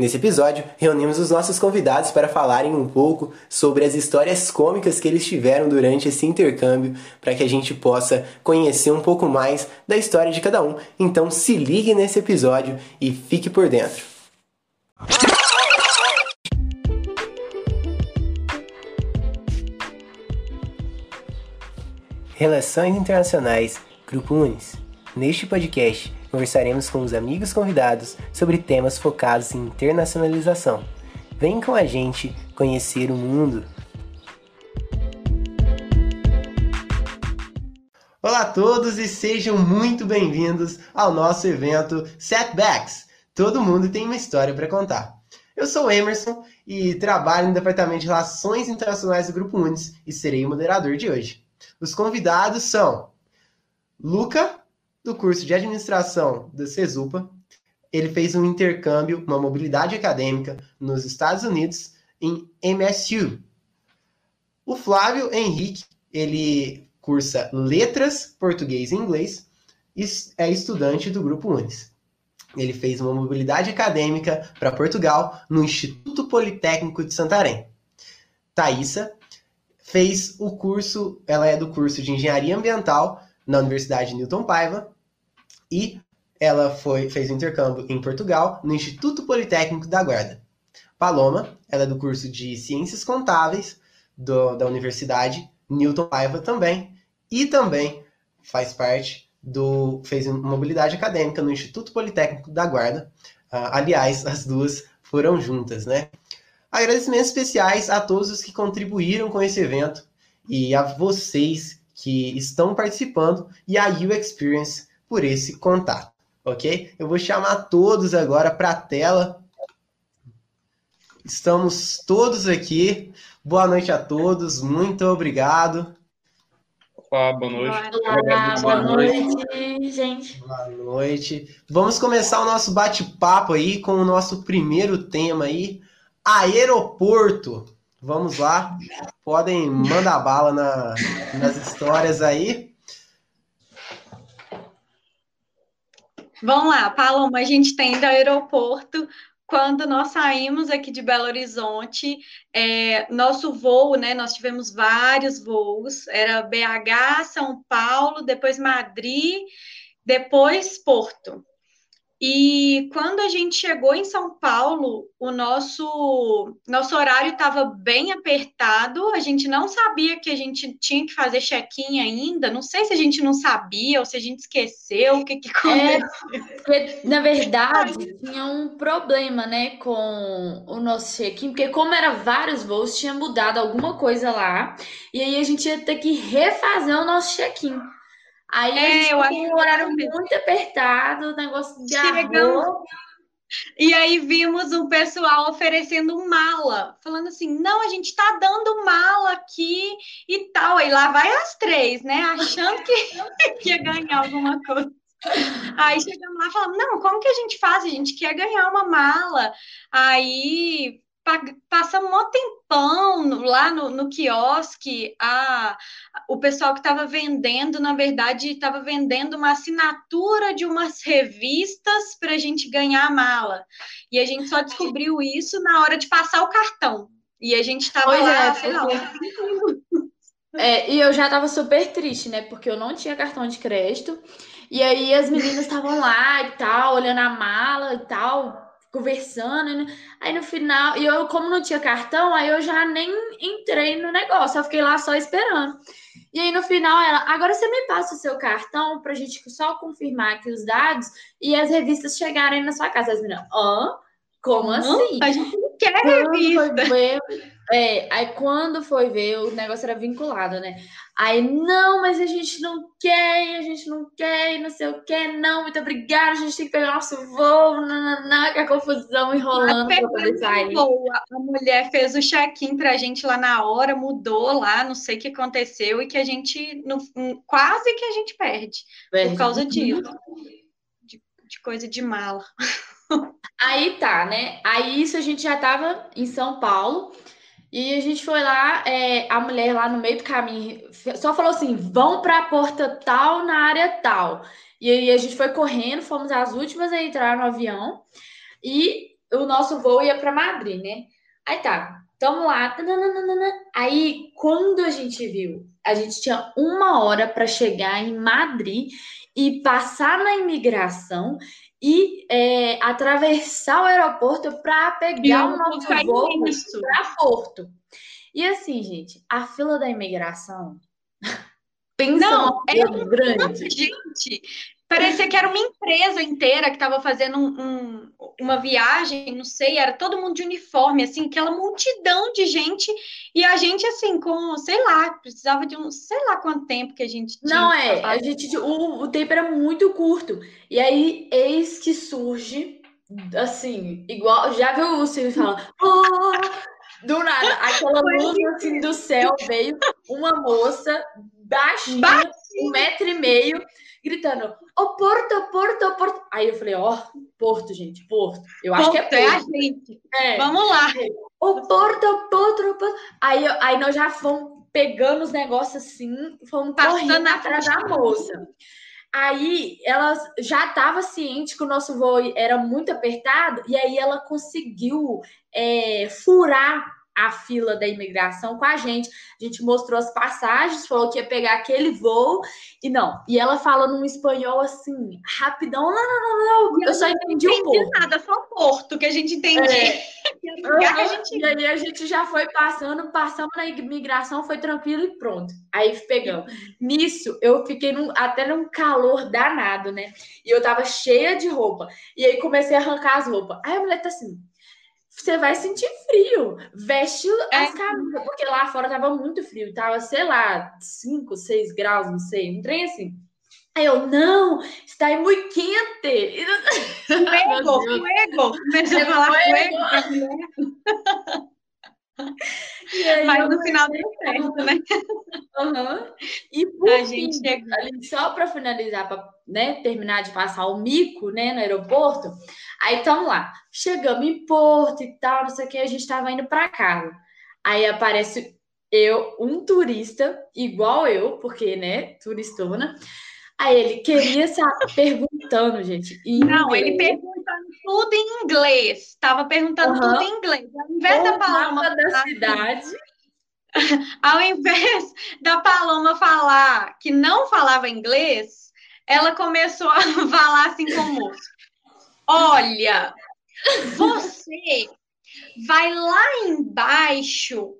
Nesse episódio, reunimos os nossos convidados para falarem um pouco sobre as histórias cômicas que eles tiveram durante esse intercâmbio, para que a gente possa conhecer um pouco mais da história de cada um. Então se ligue nesse episódio e fique por dentro. Relações Internacionais, Grupo Unis. Neste podcast, conversaremos com os amigos convidados sobre temas focados em internacionalização. Vem com a gente conhecer o mundo. Olá a todos e sejam muito bem-vindos ao nosso evento Setbacks. Todo mundo tem uma história para contar. Eu sou Emerson e trabalho no Departamento de Relações Internacionais do Grupo Unis e serei o moderador de hoje. Os convidados são Luca, do curso de administração da CESUPA. Ele fez um intercâmbio, uma mobilidade acadêmica nos Estados Unidos, em MSU. O Flávio Henrique, ele cursa letras, português e inglês e é estudante do Grupo Unis. Ele fez uma mobilidade acadêmica para Portugal no Instituto Politécnico de Santarém. Thaisa fez o curso, ela é do curso de Engenharia Ambiental na Universidade Newton Paiva e ela foi, fez o intercâmbio em Portugal, no Instituto Politécnico da Guarda. Paloma, ela é do curso de Ciências Contábeis do, da Universidade Newton Paiva também, e também faz parte do. fez mobilidade acadêmica no Instituto Politécnico da Guarda. Uh, aliás, as duas foram juntas, né? Agradecimentos especiais a todos os que contribuíram com esse evento e a vocês que estão participando e a U Experience por esse contato, ok? Eu vou chamar todos agora para a tela. Estamos todos aqui. Boa noite a todos, muito obrigado. Opa, boa noite. Olá, boa noite, gente. Boa noite. Vamos começar o nosso bate-papo aí com o nosso primeiro tema aí, aeroporto. Vamos lá, podem mandar bala na, nas histórias aí. Vamos lá, Paloma, a gente tem do aeroporto. Quando nós saímos aqui de Belo Horizonte, é, nosso voo, né? Nós tivemos vários voos, era BH, São Paulo, depois Madrid, depois Porto. E quando a gente chegou em São Paulo, o nosso nosso horário estava bem apertado. A gente não sabia que a gente tinha que fazer check-in ainda. Não sei se a gente não sabia ou se a gente esqueceu o que, que é, aconteceu. É, na verdade, tinha um problema, né, com o nosso check-in, porque como era vários voos, tinha mudado alguma coisa lá. E aí a gente ia ter que refazer o nosso check-in. Aí é, a gente eu tem um horário muito apertado, o negócio de Chegamos... E aí vimos o pessoal oferecendo mala, falando assim, não, a gente tá dando mala aqui e tal. Aí lá vai as três, né? Achando que, que ia ganhar alguma coisa. Aí chegamos lá e falamos, não, como que a gente faz? A gente quer ganhar uma mala. Aí passa um tempão lá no, no quiosque, a, o pessoal que estava vendendo, na verdade, estava vendendo uma assinatura de umas revistas para a gente ganhar a mala. E a gente só descobriu isso na hora de passar o cartão. E a gente estava lá, é, sei lá, é, e eu já estava super triste, né? Porque eu não tinha cartão de crédito. E aí as meninas estavam lá e tal, olhando a mala e tal, conversando. Né? Aí no final, e eu, como não tinha cartão, aí eu já nem entrei no negócio, eu fiquei lá só esperando. E aí no final ela, agora você me passa o seu cartão pra gente só confirmar aqui os dados e as revistas chegarem na sua casa. As meninas, hã? Como assim? A gente não quer revista. É, aí quando foi ver, o negócio era vinculado, né? Aí, não, mas a gente não quer, a gente não quer, não sei o que, não, muito obrigada, a gente tem que pegar nosso voo, nananá, com a confusão enrolando pra poder sair. A mulher fez o check-in pra gente lá na hora, mudou lá, não sei o que aconteceu, e que a gente, no, quase que a gente perde, perde. por causa disso. De, de coisa de mala. Aí tá, né? Aí isso a gente já tava em São Paulo, e a gente foi lá, é, a mulher lá no meio do caminho só falou assim: vão para a porta tal na área tal. E aí a gente foi correndo, fomos as últimas a entrar no avião. E o nosso voo ia para Madrid, né? Aí tá, tamo lá. Aí, quando a gente viu, a gente tinha uma hora para chegar em Madrid e passar na imigração e é, atravessar o aeroporto para pegar o nosso voo para Porto. E assim, gente, a fila da imigração. Pensa não, é grande. Gente, parecia que era uma empresa inteira que estava fazendo um, um, uma viagem, não sei, era todo mundo de uniforme, assim, aquela multidão de gente, e a gente, assim, com, sei lá, precisava de um, sei lá quanto tempo que a gente tinha. Não, é, a gente, o, o tempo era muito curto, e aí, eis que surge, assim, igual, já viu o Silvio falando, oh! do nada, aquela luz, assim, do céu, veio uma moça baixinha. Um metro e meio, gritando, ô oh, Porto, Porto, Porto. Aí eu falei, ó, oh, Porto, gente, Porto. Eu Porto, acho que é Porto. É a gente. É. Vamos lá. Ô oh, Porto, Porto, Porto. Aí, aí nós já fomos pegando os negócios assim, fomos Passando atrás da moça. Aí ela já estava ciente que o nosso voo era muito apertado, e aí ela conseguiu é, furar a fila da imigração com a gente. A gente mostrou as passagens, falou que ia pegar aquele voo e não. E ela fala num espanhol assim, rapidão, não, não, não, não. Eu só entendi um pouco. nada, só Porto que a gente entendia. É. gente... E aí a gente já foi passando, passamos na imigração, foi tranquilo e pronto. Aí pegamos. Nisso, eu fiquei num, até num calor danado, né? E eu tava cheia de roupa. E aí comecei a arrancar as roupas. Aí a mulher tá assim, você vai sentir frio. Veste é. as camisas, porque lá fora tava muito frio, tava, sei lá, 5, 6 graus, não sei, um trem assim. Aí eu, não, está muito quente. Fuego, fuego. Começou a falar fuego. Mas no final deu certo, né? Uhum. E por a fim, gente chegou... só para finalizar, para né, terminar de passar o mico né, no aeroporto, aí estamos lá, chegamos em Porto e tal, não sei o que, a gente estava indo para casa. Aí aparece eu, um turista, igual eu, porque, né, turistona. Aí ele queria estar perguntando, gente. Não, ele perguntando tudo em inglês. Estava perguntando uhum. tudo em inglês. Ao invés da Paloma. da cidade. Ao invés da Paloma falar que não falava inglês, ela começou a falar assim com o moço: Olha, você vai lá embaixo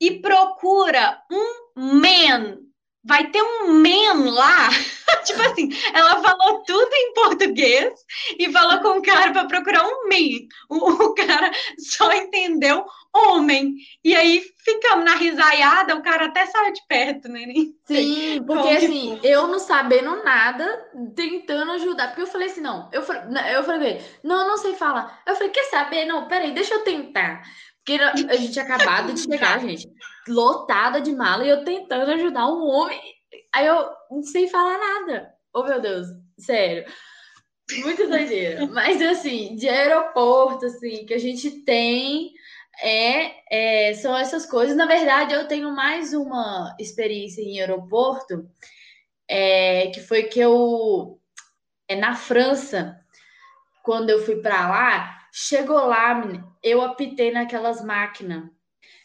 e procura um man. Vai ter um man lá tipo assim, ela falou tudo em português e falou com o cara para procurar um me. O, o, cara só entendeu homem. E aí ficamos na risaiada, o cara até saiu de perto, né? Sim, porque assim, eu não sabendo nada, tentando ajudar. Porque eu falei assim, não, eu falei, eu falei, não, não sei falar. Eu falei, quer saber? Não, peraí, deixa eu tentar. Porque a gente tinha acabado de chegar, gente, lotada de mala, e eu tentando ajudar um homem Aí eu não sei falar nada. Oh, meu Deus, sério. Muito doideira. Mas, assim, de aeroporto, assim, que a gente tem é, é, são essas coisas. Na verdade, eu tenho mais uma experiência em aeroporto, é, que foi que eu, é, na França, quando eu fui para lá, chegou lá, eu apitei naquelas máquinas.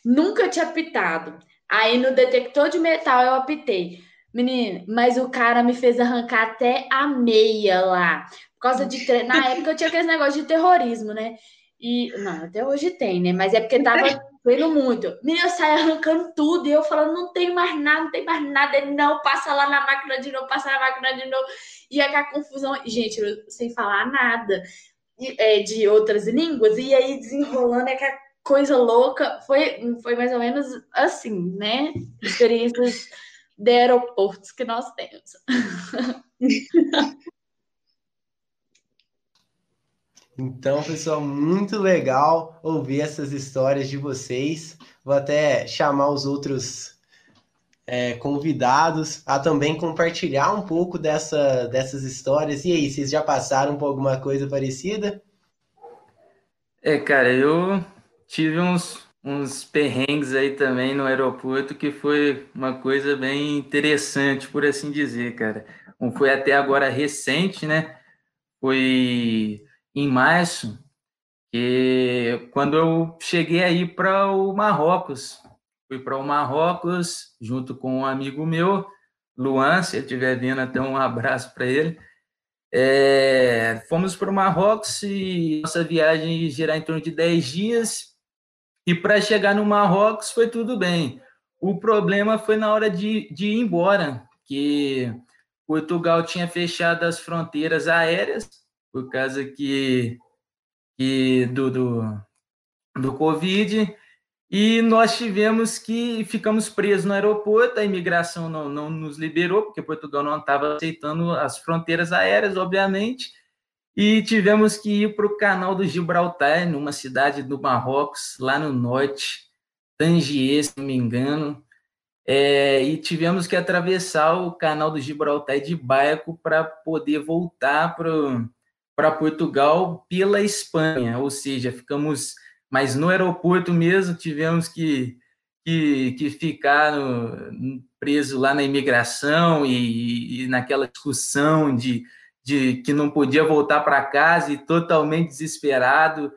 Nunca tinha apitado. Aí no detector de metal eu apitei. Menino, mas o cara me fez arrancar até a meia lá. Por causa de. Na época eu tinha aquele negócio de terrorismo, né? E. Não, até hoje tem, né? Mas é porque tava vendo muito. Menino, eu saí arrancando tudo e eu falando, não tem mais nada, não tem mais nada. Ele, não, passa lá na máquina de novo, passa na máquina de novo. E é a confusão. Gente, eu, sem falar nada é, de outras línguas. E aí desenrolando é que a coisa louca foi, foi mais ou menos assim, né? Experiências de aeroportos que nós temos. Então, pessoal, muito legal ouvir essas histórias de vocês. Vou até chamar os outros é, convidados a também compartilhar um pouco dessa, dessas histórias. E aí, vocês já passaram por alguma coisa parecida? É, cara, eu tive uns, uns perrengues aí também no aeroporto que foi uma coisa bem interessante, por assim dizer, cara. Um foi até agora recente, né? Foi em março que quando eu cheguei aí para o Marrocos. Fui para o Marrocos junto com um amigo meu, Luan, se ele estiver vendo, até um abraço para ele. É, fomos para o Marrocos e nossa viagem ia girar em torno de 10 dias. E para chegar no Marrocos foi tudo bem. O problema foi na hora de, de ir embora, que Portugal tinha fechado as fronteiras aéreas por causa que, que do, do, do Covid e nós tivemos que ficamos presos no aeroporto, a imigração não, não nos liberou, porque Portugal não estava aceitando as fronteiras aéreas, obviamente, e tivemos que ir para o canal do Gibraltar, numa cidade do Marrocos, lá no norte, Tangier, se não me engano, é, e tivemos que atravessar o canal do Gibraltar de barco para poder voltar para Portugal pela Espanha, ou seja, ficamos mas no aeroporto mesmo tivemos que, que, que ficar no, preso lá na imigração e, e, naquela discussão de, de que não podia voltar para casa e totalmente desesperado.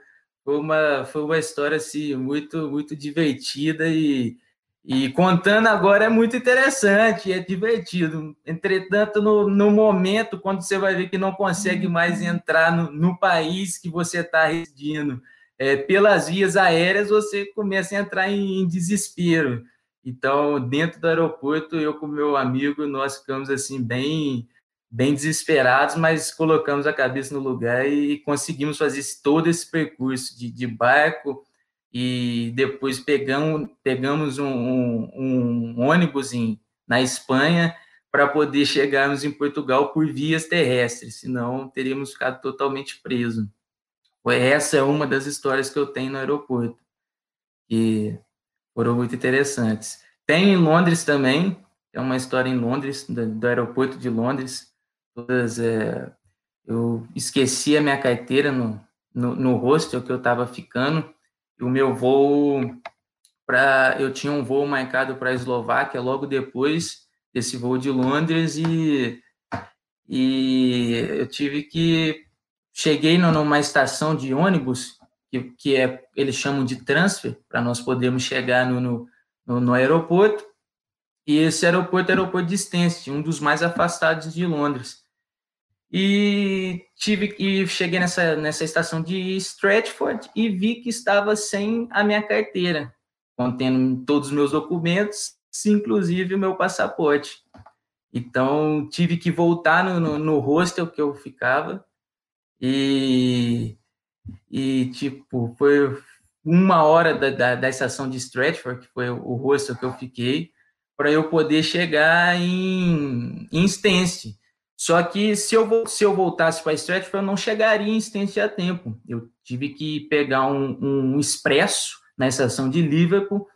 Foi uma, foi uma história assim, muito, muito divertida e, e contando agora é muito interessante, é divertido. Entretanto, no, no momento, quando você vai ver que não consegue mais entrar no, no país que você está residindo, é, pelas vias aéreas você começa a entrar em, em, desespero. Então, dentro do aeroporto, eu com meu amigo, nós ficamos assim bem bem desesperados, mas colocamos a cabeça no lugar e conseguimos fazer todo esse percurso de, de barco e depois pegamos, pegamos um, um, um ônibus em, na Espanha para poder chegarmos em Portugal por vias terrestres, senão teríamos ficado totalmente presos. Essa é uma das histórias que eu tenho no aeroporto, que foram muito interessantes. Tem em Londres também, é uma história em Londres, do, do aeroporto de Londres. Todas, é, eu esqueci a minha carteira no, no, no hostel que eu estava ficando, e o meu voo para eu tinha um voo marcado para a Eslováquia logo depois desse voo de Londres e e eu tive que Cheguei numa estação de ônibus, que, que é, eles chamam de transfer, para nós podermos chegar no, no, no, aeroporto. E esse aeroporto é o aeroporto de Stansted, um dos mais afastados de Londres. E tive e cheguei nessa, nessa estação de Stratford e vi que estava sem a minha carteira, contendo todos os meus documentos, inclusive o meu passaporte. Então tive que voltar no, no, no hostel que eu ficava e, e tipo, foi uma hora da, da, da estação de Stratford, que foi o rosto que eu fiquei, para eu poder chegar em, em Stance. Só que se eu, se eu voltasse para Stratford, eu não chegaria em Stance a tempo. Eu tive que pegar um, um expresso na estação de Liverpool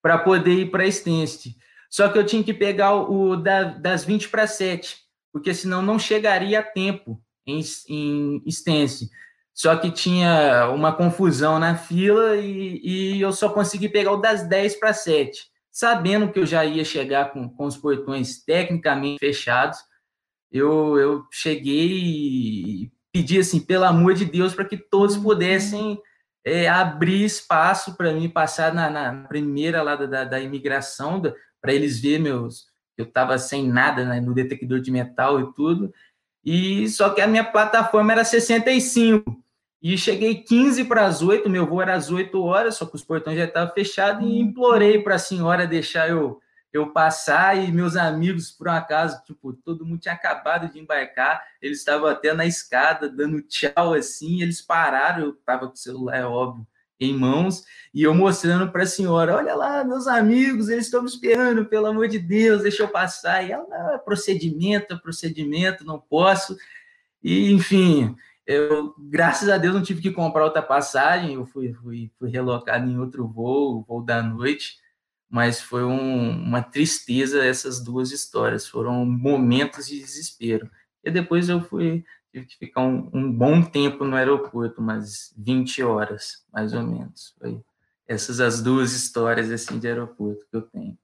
para poder ir para Stance. Só que eu tinha que pegar o da, das 20 para 7, porque senão não chegaria a tempo em, em Stance. Só que tinha uma confusão na fila e, e eu só consegui pegar o das 10 para 7. Sabendo que eu já ia chegar com, com os portões tecnicamente fechados, eu, eu cheguei e pedi assim, pelo amor de Deus, para que todos uhum. pudessem é, abrir espaço para mim passar na, na, primeira lá da, da imigração, para eles verem meus. Eu estava sem nada né, no detector de metal e tudo. E só que a minha plataforma era 65. E cheguei 15 para as 8, meu voo era às 8 horas, só que os portões já estavam fechados e implorei para a senhora deixar eu eu passar e meus amigos, por um acaso, tipo, todo mundo tinha acabado de embarcar, eles estavam até na escada dando tchau assim, eles pararam, eu tava com o celular, é óbvio, em mãos, e eu mostrando para a senhora: olha lá, meus amigos, eles estão me esperando, pelo amor de Deus, deixa eu passar. E ela, ah, procedimento, procedimento, não posso. E, enfim, eu, graças a Deus, não tive que comprar outra passagem, eu fui, fui, fui relocado em outro voo, voo da noite, mas foi um, uma tristeza essas duas histórias, foram momentos de desespero. E depois eu fui tive que ficar um, um, bom tempo no aeroporto, umas 20 horas, mais ou menos. Foi essas as duas histórias assim de aeroporto que eu tenho.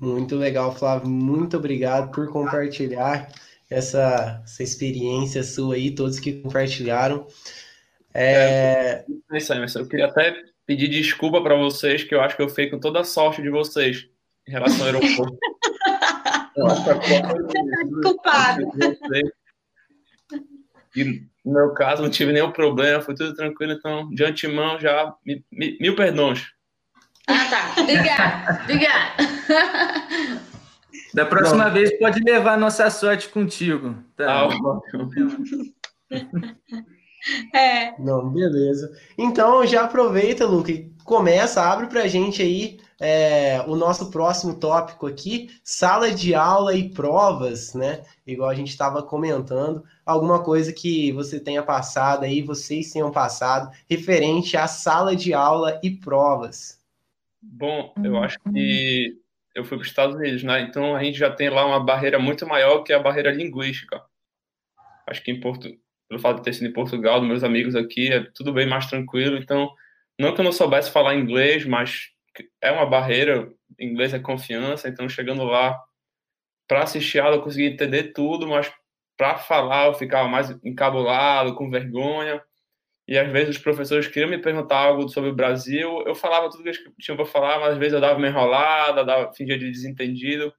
Muito legal, Flávio. Muito obrigado por compartilhar essa, essa experiência sua aí, todos que compartilharam. É... é isso aí, mas eu queria até pedir desculpa para vocês, que eu acho que eu fiquei com toda a sorte de vocês em relação ao aeroporto. eu acho que a Culpado. E no meu caso, não tive nenhum problema, foi tudo tranquilo, então, de antemão, já mil perdões. Ah, tá. Obrigada. Obrigada. Da próxima não. vez, pode levar nossa sorte contigo. Tá? Ah, é. Não, beleza. Então, já aproveita, Luca, e começa, abre pra gente aí é, o nosso próximo tópico aqui, sala de aula e provas, né? Igual a gente estava comentando, alguma coisa que você tenha passado aí, vocês tenham passado, referente à sala de aula e provas. Bom, eu acho que eu fui para os Estados Unidos, né? Então a gente já tem lá uma barreira muito maior que a barreira linguística. Acho que em Porto, pelo fato de ter sido em Portugal, meus amigos aqui, é tudo bem mais tranquilo. Então, não que eu não soubesse falar inglês, mas é uma barreira. Inglês é confiança. Então, chegando lá para assistir aula, eu consegui entender tudo, mas para falar eu ficava mais encabulado, com vergonha. E às vezes os professores queriam me perguntar algo sobre o Brasil, eu falava tudo que eu tinha para falar, mas às vezes eu dava uma enrolada, dava, fingia de desentendido,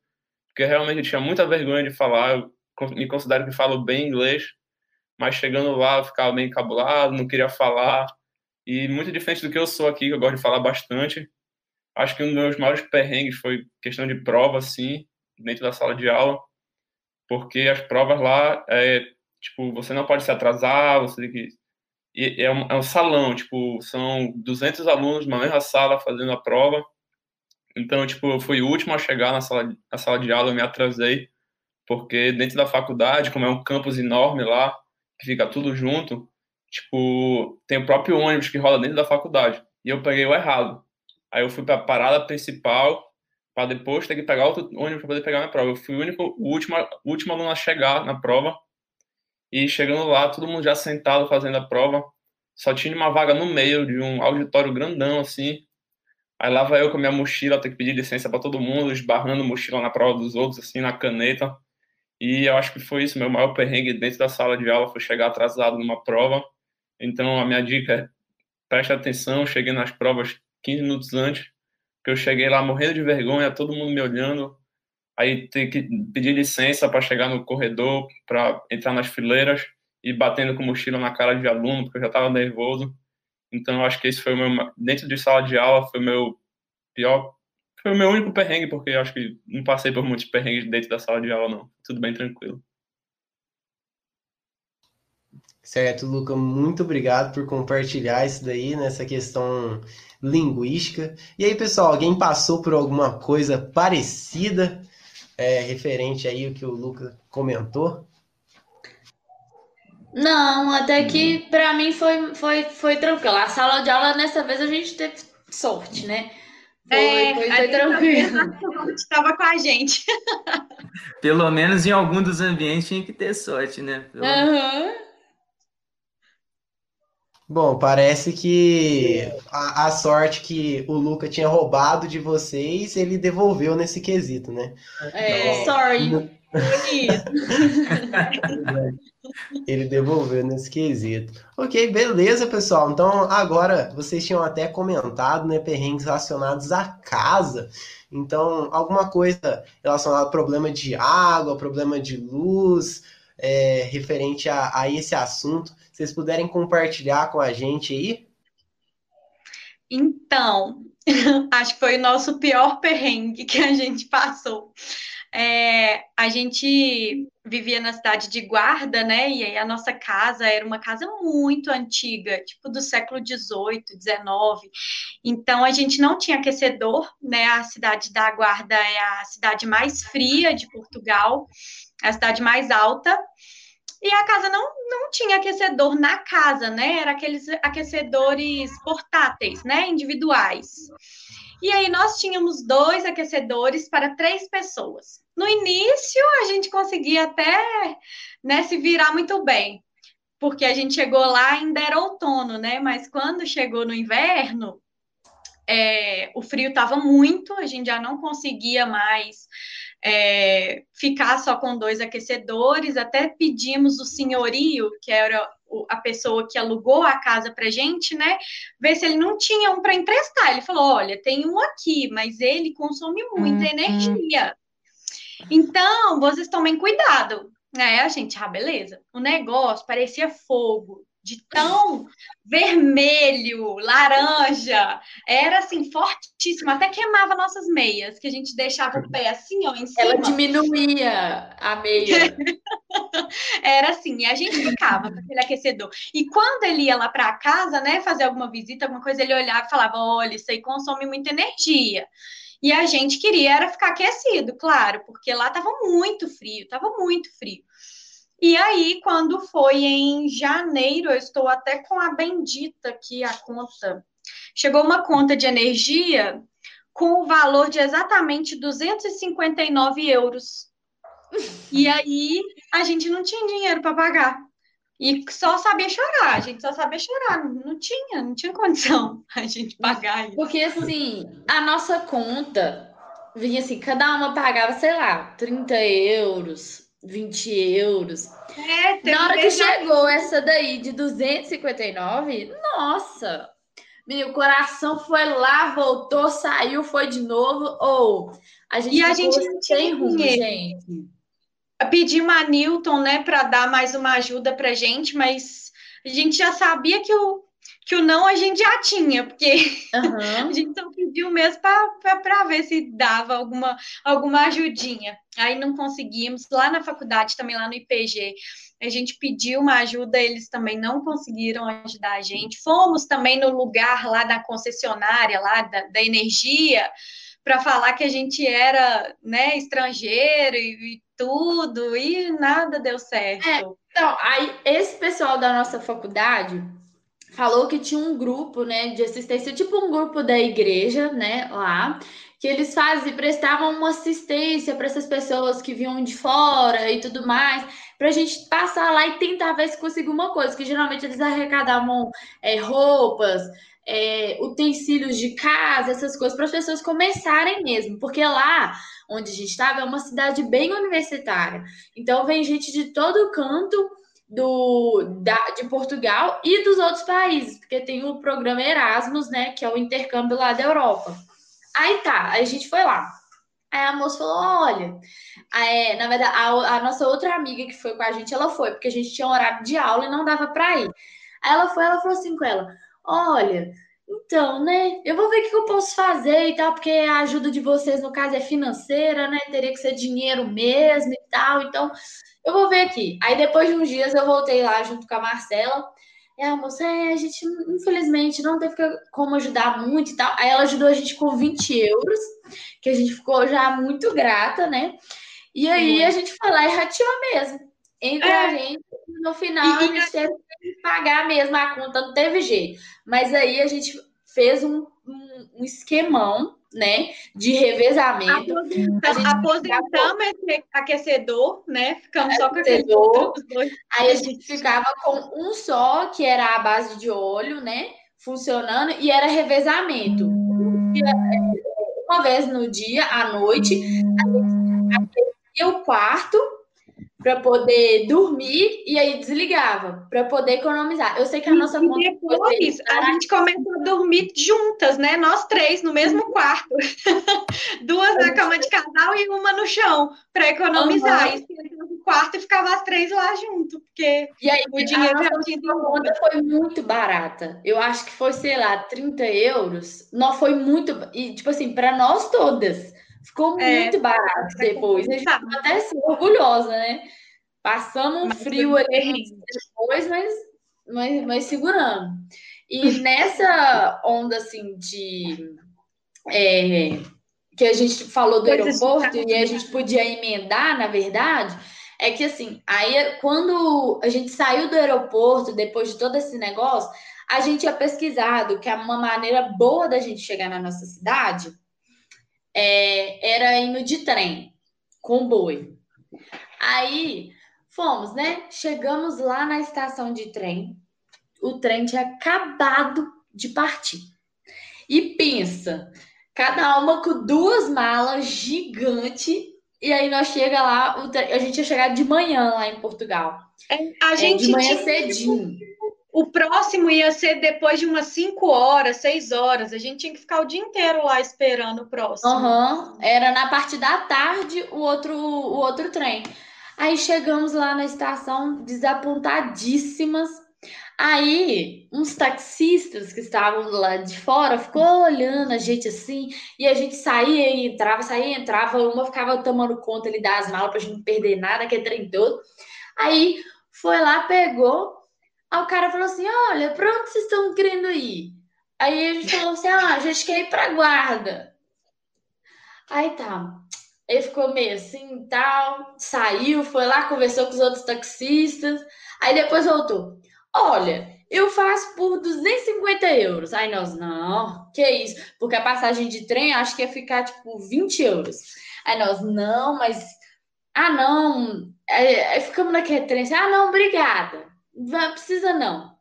porque realmente eu tinha muita vergonha de falar. Eu me considero que falo bem inglês, mas chegando lá eu ficava bem encabulado, não queria falar. E muito diferente do que eu sou aqui, que eu gosto de falar bastante. Acho que um dos meus maiores perrengues foi questão de prova, assim, dentro da sala de aula, porque as provas lá, é, tipo, você não pode se atrasar, você tem que e é um, é um salão, tipo, são 200 alunos na mesma sala fazendo a prova. Então, tipo, eu fui o último a chegar na sala, na sala de aula, eu me atrasei, porque dentro da faculdade, como é um campus enorme lá, que fica tudo junto, tipo, tem o próprio ônibus que rola dentro da faculdade. E eu peguei o errado. Aí eu fui para a parada principal, para depois ter que pegar outro ônibus para poder pegar minha prova. Eu fui o único, o último, o último aluno a chegar na prova. E chegando lá, todo mundo já sentado fazendo a prova. Só tinha uma vaga no meio de um auditório grandão, assim. Aí lá vai eu com a minha mochila, ter que pedir licença para todo mundo, esbarrando mochila na prova dos outros, assim, na caneta. E eu acho que foi isso, meu maior perrengue dentro da sala de aula foi chegar atrasado numa prova. Então a minha dica é preste atenção, cheguei nas provas 15 minutos antes, que eu cheguei lá morrendo de vergonha, todo mundo me olhando, aí tem que pedir licença para chegar no corredor, para entrar nas fileiras e batendo com mochila na cara de aluno, porque eu já estava nervoso. Então, eu acho que esse foi o meu, dentro de sala de aula, foi o meu pior, foi o meu único perrengue, porque eu acho que não passei por muitos perrengues dentro da sala de aula, não. Tudo bem tranquilo. Certo, Luca, muito obrigado por compartilhar isso daí nessa questão linguística. E aí, pessoal, alguém passou por alguma coisa parecida é, referente aí o que o Luca comentou? Não, até que para mim foi, foi, foi tranquilo. A sala de aula, dessa vez, a gente teve sorte, né? Foi, é, foi, foi tranquilo. Estava com a gente. Pelo menos em algum dos ambientes tinha que ter sorte, né? Pelo... Uhum. Bom, parece que a, a, sorte que o Luca tinha roubado de vocês, ele devolveu nesse quesito, né? É, então, sorry. ele devolveu nesse quesito. Ok, beleza, pessoal. Então, agora, vocês tinham até comentado, né, perrengues relacionados à casa. Então, alguma coisa relacionada a problema de água, problema de luz, é, referente a, a esse assunto vocês puderem compartilhar com a gente aí? Então, acho que foi o nosso pior perrengue que a gente passou. É, a gente vivia na cidade de Guarda, né? E aí a nossa casa era uma casa muito antiga, tipo do século XVIII, XIX. Então a gente não tinha aquecedor, né? A cidade da Guarda é a cidade mais fria de Portugal, a cidade mais alta. E a casa não, não tinha aquecedor na casa, né? Era aqueles aquecedores portáteis, né? Individuais. E aí nós tínhamos dois aquecedores para três pessoas. No início a gente conseguia até né, se virar muito bem, porque a gente chegou lá ainda era outono, né? Mas quando chegou no inverno, é, o frio estava muito, a gente já não conseguia mais é, ficar só com dois aquecedores, até pedimos o senhorio, que era a pessoa que alugou a casa para gente, né? Ver se ele não tinha um para emprestar. Ele falou: olha, tem um aqui, mas ele consome muita uhum. energia. Então, vocês tomem cuidado. Aí a gente, ah, beleza. O negócio parecia fogo, de tão vermelho, laranja, era assim, fortíssimo, até queimava nossas meias, que a gente deixava o pé assim, ó, em cima. Ela diminuía a meia. era assim, e a gente ficava com aquele aquecedor. E quando ele ia lá para casa, né, fazer alguma visita, alguma coisa, ele olhava e falava: olha, isso aí consome muita energia. E a gente queria era ficar aquecido, claro, porque lá estava muito frio, estava muito frio. E aí, quando foi em janeiro, eu estou até com a bendita aqui, a conta. Chegou uma conta de energia com o valor de exatamente 259 euros. E aí, a gente não tinha dinheiro para pagar. E só sabia chorar, a gente só sabia chorar, não tinha, não tinha condição a gente pagar isso. Porque assim, a nossa conta vinha assim, cada uma pagava, sei lá, 30 euros, 20 euros. É, Na hora que chegou essa daí de 259, nossa! Meu coração foi lá, voltou, saiu, foi de novo. Ou oh, a gente e a gente não tinha rumo, gente. Pedimos a Newton, né, para dar mais uma ajuda para gente, mas a gente já sabia que o que o não a gente já tinha, porque uhum. a gente só pediu mesmo para ver se dava alguma, alguma ajudinha. Aí não conseguimos. Lá na faculdade, também lá no IPG, a gente pediu uma ajuda, eles também não conseguiram ajudar a gente. Fomos também no lugar lá da concessionária, lá da, da energia, para falar que a gente era né, estrangeiro e, e tudo, e nada deu certo. É, então, aí esse pessoal da nossa faculdade falou que tinha um grupo, né, de assistência, tipo um grupo da igreja, né, lá, que eles faziam, prestavam uma assistência para essas pessoas que vinham de fora e tudo mais, para a gente passar lá e tentar ver se conseguia uma coisa, que geralmente eles arrecadavam é, roupas, é, utensílios de casa, essas coisas, para as pessoas começarem mesmo, porque lá onde a gente estava é uma cidade bem universitária, então vem gente de todo canto do, da, de Portugal e dos outros países, porque tem o programa Erasmus, né, que é o intercâmbio lá da Europa. Aí tá, a gente foi lá. Aí a moça falou: olha, é, na verdade, a, a, nossa outra amiga que foi com a gente, ela foi, porque a gente tinha um horário de aula e não dava para ir. Aí ela foi, ela falou assim com ela: olha, então, né, eu vou ver o que eu posso fazer e tal, porque a ajuda de vocês, no caso, é financeira, né? Teria que ser dinheiro mesmo e tal. Então, eu vou ver aqui. Aí depois de uns dias eu voltei lá junto com a Marcela. E a moça, é, a gente infelizmente não teve como ajudar muito e tal. Aí ela ajudou a gente com 20 euros, que a gente ficou já muito grata, né? E aí a gente foi lá e rateou mesmo. Entre é. a gente, no final, e, a gente teve que pagar mesmo a conta, não teve jeito. Mas aí a gente fez um, um, um esquemão né, de revezamento. Aposentamos esse aquecedor, né? Ficamos só com aquele dois. Aí a gente ficava com um só, que era a base de óleo, né? Funcionando, e era revezamento. Uma vez no dia, à noite, a gente aquecia o quarto para poder dormir e aí desligava para poder economizar. Eu sei que a nossa e depois a gente começou a dormir juntas, né? Nós três no mesmo quarto, duas na cama de casal e uma no chão para economizar. Uhum. E no quarto e ficava as três lá junto, porque e aí o dinheiro a nossa conta foi muito barata. Eu acho que foi sei lá 30 euros. Não foi muito e tipo assim para nós todas. Ficou é, muito barato depois. A gente ficou até assim, orgulhosa, né? Passamos um frio ali depois, mas, mas, mas segurando. E nessa onda assim de é, que a gente falou do aeroporto e a gente podia emendar, na verdade, é que assim, aí quando a gente saiu do aeroporto, depois de todo esse negócio, a gente tinha pesquisado que uma maneira boa da gente chegar na nossa cidade é, era indo de trem, comboio. Aí fomos, né? Chegamos lá na estação de trem, o trem tinha acabado de partir. E pensa, cada uma com duas malas gigantes, e aí nós chega lá, a gente ia chegar de manhã lá em Portugal. É, a gente é, de manhã tinha- cedinho. O próximo ia ser depois de umas 5 horas, 6 horas. A gente tinha que ficar o dia inteiro lá esperando o próximo. Aham, era na parte da tarde o outro, o outro trem. Aí chegamos lá na estação desapontadíssimas. Aí uns taxistas que estavam lá de fora ficou olhando a gente assim, e a gente saía e entrava, saía e entrava, uma ficava tomando conta ali das malas pra gente não perder nada, que é trem todo. Aí foi lá, pegou, aí o cara falou assim: Olha, pra onde vocês estão querendo ir? Aí a gente falou assim: Ah, a gente quer ir pra guarda. Aí tá. Ele ficou meio assim tal, saiu, foi lá, conversou com os outros taxistas. Aí depois voltou. Olha, eu faço por 250 euros. Aí nós, não, que isso? Porque a passagem de trem acho que ia ficar tipo 20 euros. Aí nós, não, mas. Ah, não. Aí, aí ficamos naquele trem assim, ah, não, obrigada. Não precisa não.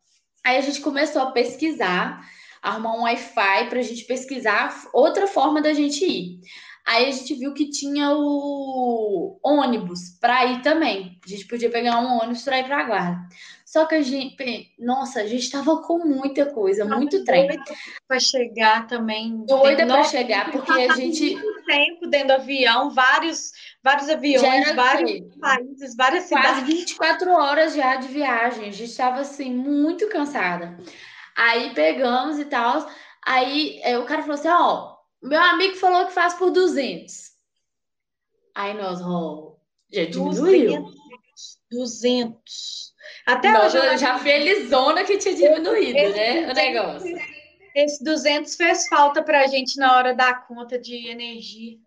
Aí a gente começou a pesquisar, arrumar um Wi-Fi pra gente pesquisar outra forma da gente ir. Aí a gente viu que tinha o ônibus para ir também. A gente podia pegar um ônibus para ir para a guarda. Só que a gente, nossa, a gente tava com muita coisa, muito trem. Para chegar também. Doida para chegar, porque a gente muito tempo dentro do avião, vários, vários aviões, vários o quê? países, várias quase cidades. 24 horas já de viagem. A gente estava assim, muito cansada. Aí pegamos e tal. Aí é, o cara falou assim: Ó, meu amigo falou que faz por 200. Aí nós, ó, já diminuiu. 200. Até hoje, eu já felizona que tinha diminuído, né? O negócio. esse 200 fez falta pra gente na hora da conta de energia.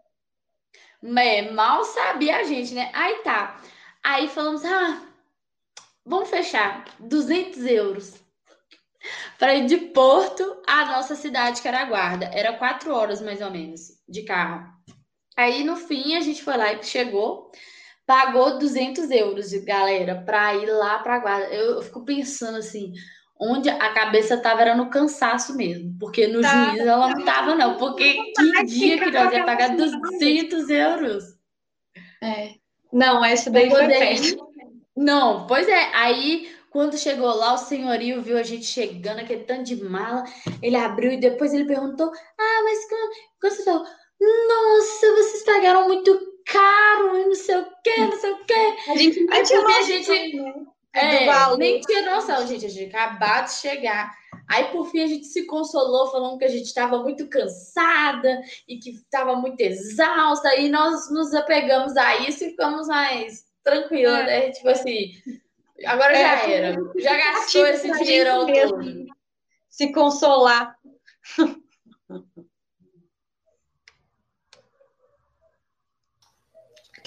Mas mal sabia a gente, né? Aí tá. Aí falamos, ah, vamos fechar 200 euros para ir de Porto à nossa cidade, que era a Guarda. Era quatro horas mais ou menos de carro. Aí no fim a gente foi lá e chegou, pagou 200 euros, galera, para ir lá para a Guarda. Eu, eu fico pensando assim, onde a cabeça tava era no cansaço mesmo, porque no Tava. juiz ela não tava não, porque que dia que nós ia pagar aquela 200 euros? É. Não, essa daí foi ir. Não, pois é. Aí, quando chegou lá, o senhorio viu a gente chegando, aquele tanto de mala. Ele abriu e depois ele perguntou: Ah, mas quando, quando você falou, nossa, vocês pagaram muito caro e não sei o quê, não sei o quê. A gente nem tinha noção, gente- né, É, nem tinha noção, gente. A gente acabou de chegar. Aí, por fim, a gente se consolou, falando que a gente estava muito cansada e que estava muito exausta. E nós nos apegamos a isso e ficamos mais tranquilas, É. né? Tipo assim, agora É, já era. Já gastou Tipo, esse dinheirão todo. Se consolar.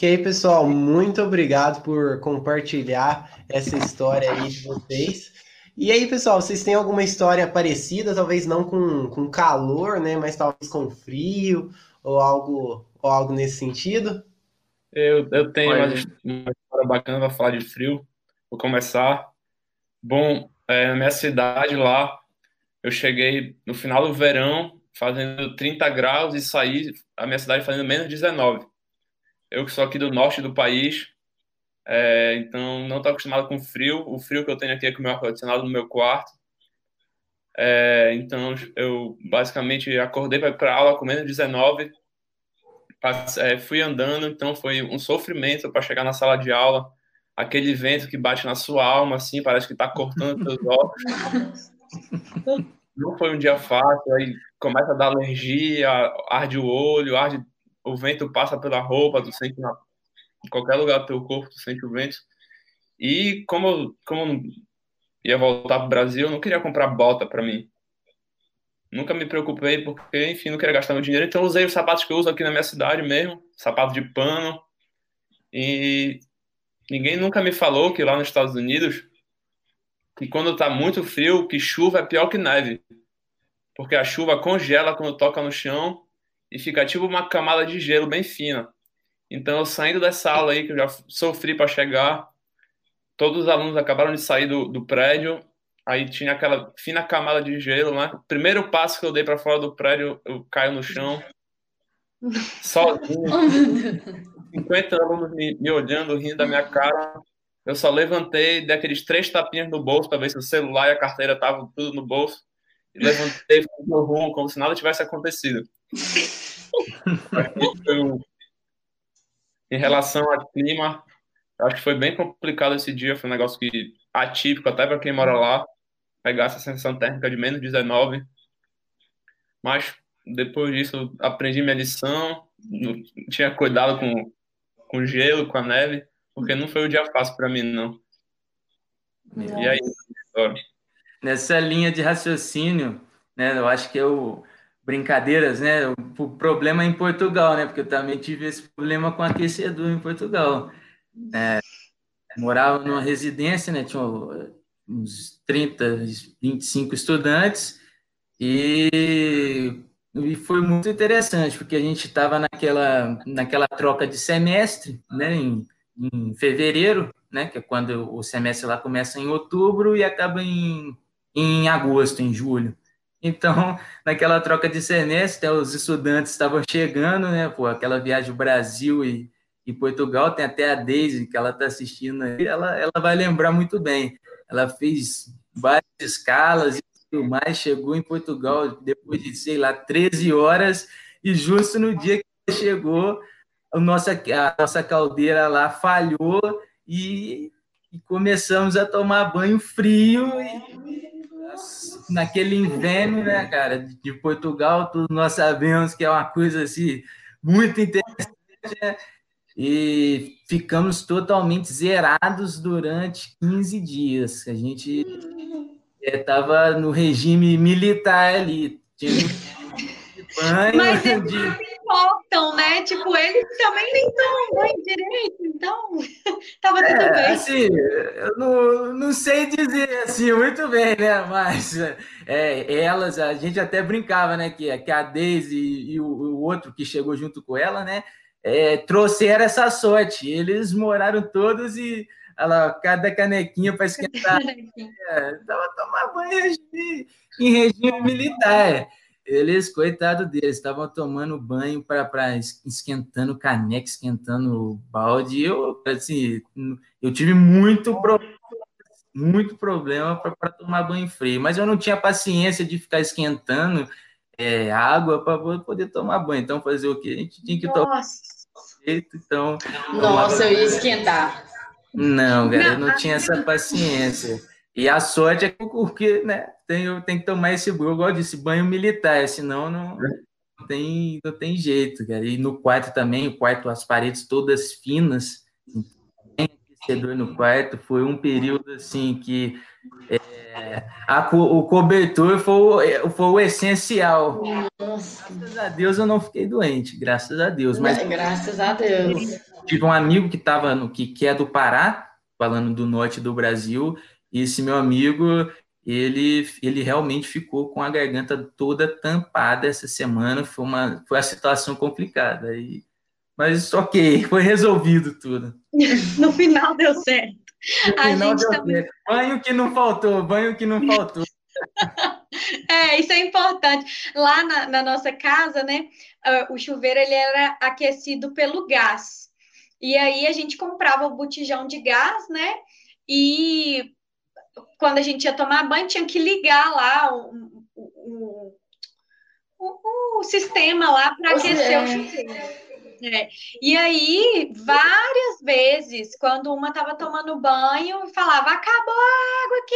Ok, pessoal, muito obrigado por compartilhar essa história aí de vocês. E aí, pessoal, vocês têm alguma história parecida, talvez não com, com calor, né, mas talvez com frio ou algo, ou algo nesse sentido? Eu, eu tenho uma, uma história bacana para falar de frio. Vou começar. Bom, é, na minha cidade lá, eu cheguei no final do verão fazendo 30 graus e saí a minha cidade fazendo menos 19. Eu que sou aqui do norte do país, é, então não estou acostumado com frio. O frio que eu tenho aqui é com o meu ar-condicionado no meu quarto. É, então eu basicamente acordei para ir para aula com menos 19, Passe- é, fui andando, então foi um sofrimento para chegar na sala de aula. Aquele vento que bate na sua alma, assim, parece que está cortando seus olhos. Não foi um dia fácil, aí começa a dar alergia, arde o olho, arde, o vento passa pela roupa, tu sente na, em qualquer lugar do teu corpo, tu sente o vento. E como, eu- como eu ia voltar para o Brasil, eu não queria comprar bota para mim. Nunca me preocupei porque, enfim, não queria gastar meu dinheiro. Então, usei os sapatos que eu uso aqui na minha cidade mesmo, sapato de pano. E ninguém nunca me falou que lá nos Estados Unidos, que quando tá muito frio, que chuva é pior que neve. Porque a chuva congela quando toca no chão e fica tipo uma camada de gelo bem fina. Então, eu saindo dessa aula aí, que eu já sofri para chegar, todos os alunos acabaram de sair do, do prédio Aí tinha aquela fina camada de gelo, né? Primeiro passo que eu dei para fora do prédio, eu caio no chão. Sozinho, 50 alunos me, me olhando, rindo da minha cara. Eu só levantei, dei aqueles três tapinhas no bolso para ver se o celular e a carteira estavam tudo no bolso. E levantei no rumo, como se nada tivesse acontecido. Em relação ao clima, acho que foi bem complicado esse dia. Foi um negócio que atípico até para quem mora lá. Pegar essa sensação térmica de menos 19. Mas depois disso, aprendi minha lição. Tinha cuidado com, com gelo, com a neve, porque não foi o dia fácil para mim, não. E aí, Nessa linha de raciocínio, né, eu acho que o brincadeiras, né? O problema em Portugal, né? Porque eu também tive esse problema com aquecedor em Portugal. É, morava numa residência, né? Tinha uns 30, 25 estudantes e, e foi muito interessante, porque a gente estava naquela, naquela troca de semestre, né? Em, em fevereiro, né? Que é quando o semestre lá começa em outubro e acaba em, em agosto, em julho. Então, naquela troca de semestre, os estudantes estavam chegando, né? Pô, aquela viagem Brasil e, e Portugal, tem até a Daisy, que ela está assistindo aí, ela, ela vai lembrar muito bem. Ela fez várias escalas e tudo mais, chegou em Portugal depois de, sei lá, 13 horas, e justo no dia que chegou, a nossa, a nossa caldeira lá falhou e, e começamos a tomar banho frio e naquele inverno, né, cara, de Portugal, todos nós sabemos que é uma coisa assim muito interessante, né? E ficamos totalmente zerados durante 15 dias. A gente estava é, no regime militar ali. Tinha banho Mas de importam, né? Tipo, eles também nem tomam banho direito, então tava tudo é, bem. Assim, eu não, não sei dizer assim muito bem, né? Mas é, elas, a gente até brincava, né? Que, que a Daisy e, e o, o, outro que chegou junto com ela, né? É, trouxeram essa sorte. Eles moraram todos e ela, cada canequinha para esquentar. é, tava tomar banho em regime militar. Eles, coitado deles, estavam tomando banho para esquentando caneca, esquentando balde. Eu, assim, eu tive muito problema, muito problema para tomar banho frio, mas eu não tinha paciência de ficar esquentando é, água para poder tomar banho. Então, fazer o quê? A gente tinha que tomar. Então, Nossa, eu ia esquentar. Não, cara, eu não tinha essa paciência. E a sorte é porque, né, tem, tem que tomar esse, eu gosto desse banho militar, senão não, não, tem, não tem jeito, cara. E no quarto também, o quarto, as paredes todas finas, tem aquecedor no quarto, foi um período assim que é, a, o cobertor foi, foi o essencial. Nossa. Graças a Deus eu não fiquei doente, graças a Deus. Mas graças a Deus. Tive um amigo que estava no que, que é do Pará, falando do norte do Brasil, e esse meu amigo, ele, ele realmente ficou com a garganta toda tampada essa semana. Foi uma, foi uma situação complicada. E, mas ok, foi resolvido tudo. No final deu certo. No final deu também... certo. Banho que não faltou, banho que não faltou. É, isso é importante. Lá na, na nossa casa, né, uh, o chuveiro ele era aquecido pelo gás. E aí a gente comprava o botijão de gás, né? E quando a gente ia tomar banho, tinha que ligar lá o, o, o, o sistema lá para aquecer é. o chuveiro. É. E aí, várias vezes, quando uma estava tomando banho, falava, acabou a água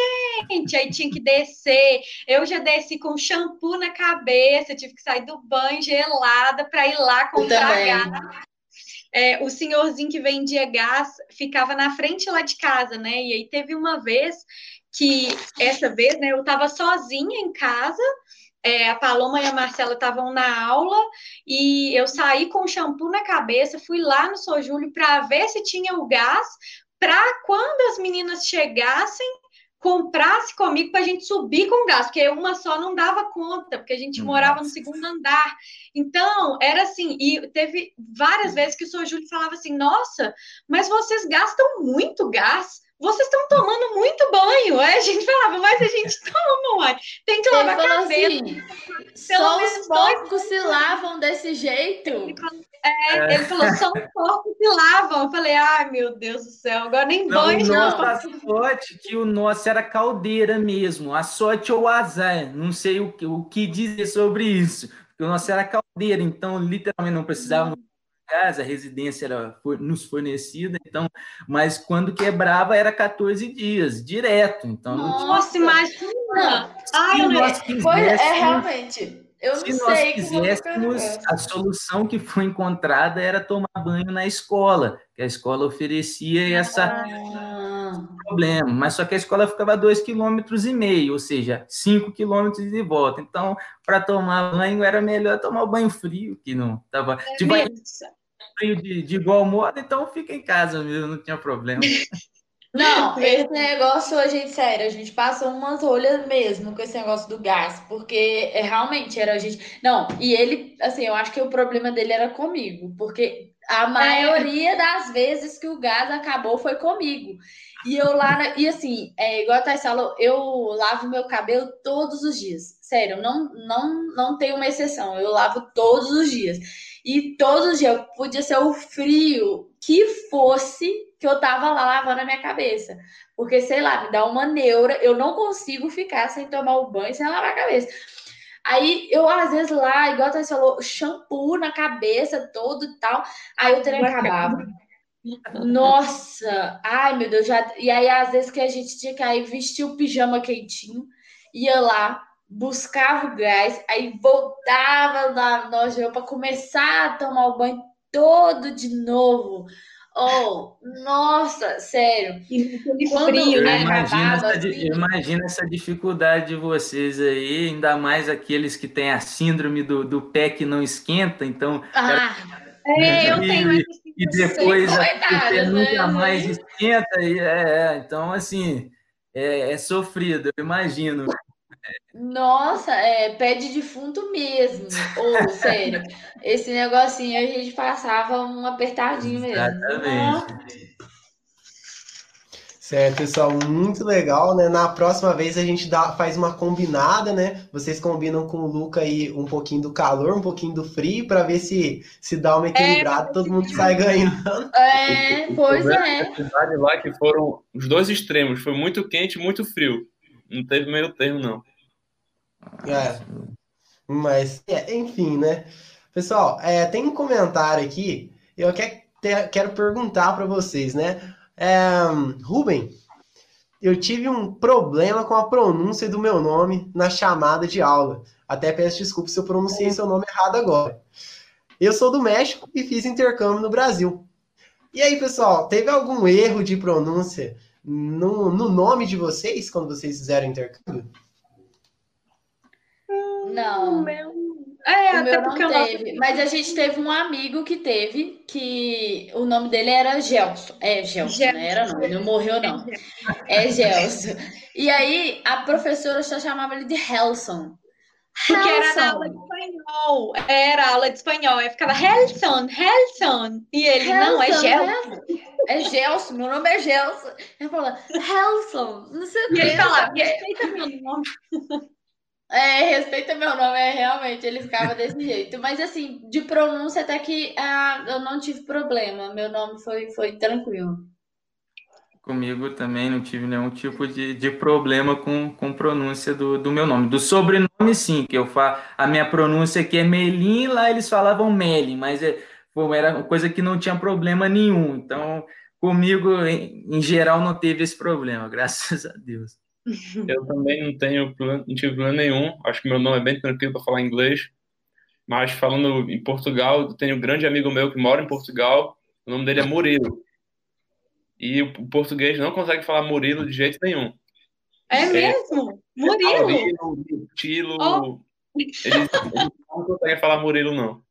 quente, aí tinha que descer. Eu já desci com shampoo na cabeça, tive que sair do banho gelada para ir lá comprar gás. É, o senhorzinho que vendia gás ficava na frente lá de casa, né? E aí teve uma vez que essa vez, né, eu estava sozinha em casa, é, a Paloma e a Marcela estavam na aula e eu saí com shampoo na cabeça, fui lá no São Júlio para ver se tinha o gás, para quando as meninas chegassem, comprasse comigo para a gente subir com gás, porque uma só não dava conta, porque a gente Nossa. morava no segundo andar. Então, era assim, e teve várias vezes que o São Júlio falava assim: nossa, mas vocês gastam muito gás vocês estão tomando muito banho. Aí a gente falava, mas a gente toma banho. Tem que lavar a cabeça. Assim, só os porcos se lavam desse jeito. É, ele falou, só os porcos se lavam. Eu falei, ai meu Deus do céu, agora nem não, banho não. A sorte que o nosso era caldeira mesmo, a sorte ou azar, não sei o que, o que dizer sobre isso, porque o nosso era caldeira, então literalmente não precisava casa, a residência era nos fornecida, então, mas quando quebrava era 14 dias, direto. Então, Nossa, imagina! Ai, eu não... Pois é, realmente. Eu se nós quiséssemos, a solução que foi encontrada era tomar banho na escola, que a escola oferecia essa ah. Problema, mas só que a escola ficava dois quilômetros e meio, ou seja, cinco quilômetros de volta. Então, para tomar banho era melhor tomar o banho frio, que não estava é de banho frio de, de igual modo, então fica em casa mesmo, não tinha problema. Não, esse negócio, a gente, sério, a gente passou umas rolhas mesmo com esse negócio do gás, porque é, realmente era a gente. Não, e ele, assim, eu acho que o problema dele era comigo, porque a maioria é. das vezes que o gás acabou foi comigo. E eu lá, e assim, é, igual a Thais falou, eu lavo meu cabelo todos os dias. Sério, não, não, não tem uma exceção, eu lavo todos os dias. E todos os dias, podia ser o frio que fosse, que eu tava lá lavando a minha cabeça. Porque, sei lá, me dá uma neura, eu não consigo ficar sem tomar o banho, sem lavar a cabeça. Aí eu, às vezes, lá, igual você falou, shampoo na cabeça todo e tal. Aí o trem acabava. Nossa! Ai, meu Deus, já. E aí, às vezes, que a gente tinha que aí vestir o pijama quentinho, ia lá, buscava o gás, aí voltava lá nós para começar a tomar o banho todo de novo. Oh, nossa, sério. E Quando frio, né? Imagina essa, assim... imagina essa dificuldade de vocês aí, ainda mais aqueles que têm a síndrome do, do pé que não esquenta, então. Ah, é, eu tenho e, e depois pé nunca né? mais esquenta, e, é, então assim. É, é sofrido, eu imagino. Nossa, é pé de defunto mesmo. Ou, sério, esse negocinho a gente passava um apertadinho mesmo. Exatamente. Certo, pessoal, muito legal, né? Na próxima vez a gente dá, faz uma combinada, né? Vocês combinam com o Luca aí um pouquinho do calor, um pouquinho do frio, para ver se se dá uma equilibrada, é, todo mundo sai ganhando. É, pois é. A lá que foram os dois extremos, foi muito quente, muito frio. Não teve meio termo não. É. Mas, é, enfim, né? Pessoal, é, tem um comentário aqui. Eu quero, quero perguntar para vocês, né? É, Ruben, eu tive um problema com a pronúncia do meu nome na chamada de aula. Até peço desculpa se eu pronunciei seu nome errado agora. Eu sou do México e fiz intercâmbio no Brasil. E aí, pessoal, teve algum erro de pronúncia no, no nome de vocês quando vocês fizeram intercâmbio? Não. O meu. É, o até meu não teve. Nosso... Mas a gente teve um amigo que teve, que o nome dele era Gelson. É, Gelson, Gelson. não era não, ele não morreu não. É Gelson. E aí a professora só chamava ele de Helson. Porque era na aula de espanhol. Era aula de espanhol. Aí ficava Helson, Helson. E ele, Helson, não, é Gelson. É Gelson, meu nome é Gelson. Ele falava, Helson, não sei o que. E ele falava, respeita meu nome. É, respeita meu nome, é realmente, ele ficava desse jeito. Mas assim, de pronúncia até que ah, eu não tive problema. Meu nome foi, foi tranquilo. Comigo também não tive nenhum tipo de, de problema com, com pronúncia do, do meu nome. Do sobrenome, sim, que eu falo. A minha pronúncia aqui é Melin, lá eles falavam Melin, mas é, era uma coisa que não tinha problema nenhum. Então, comigo, em, em geral, não teve esse problema, graças a Deus. Eu também não tenho não tive problema nenhum. Acho que meu nome é bem tranquilo para falar inglês. Mas falando em Portugal, eu tenho um grande amigo meu que mora em Portugal. O nome dele é Murilo. E o português não consegue falar Murilo de jeito nenhum. É, é mesmo? Murilo? Murilo, Tilo. Oh. Eles, eles, não conseguem falar Murilo, não.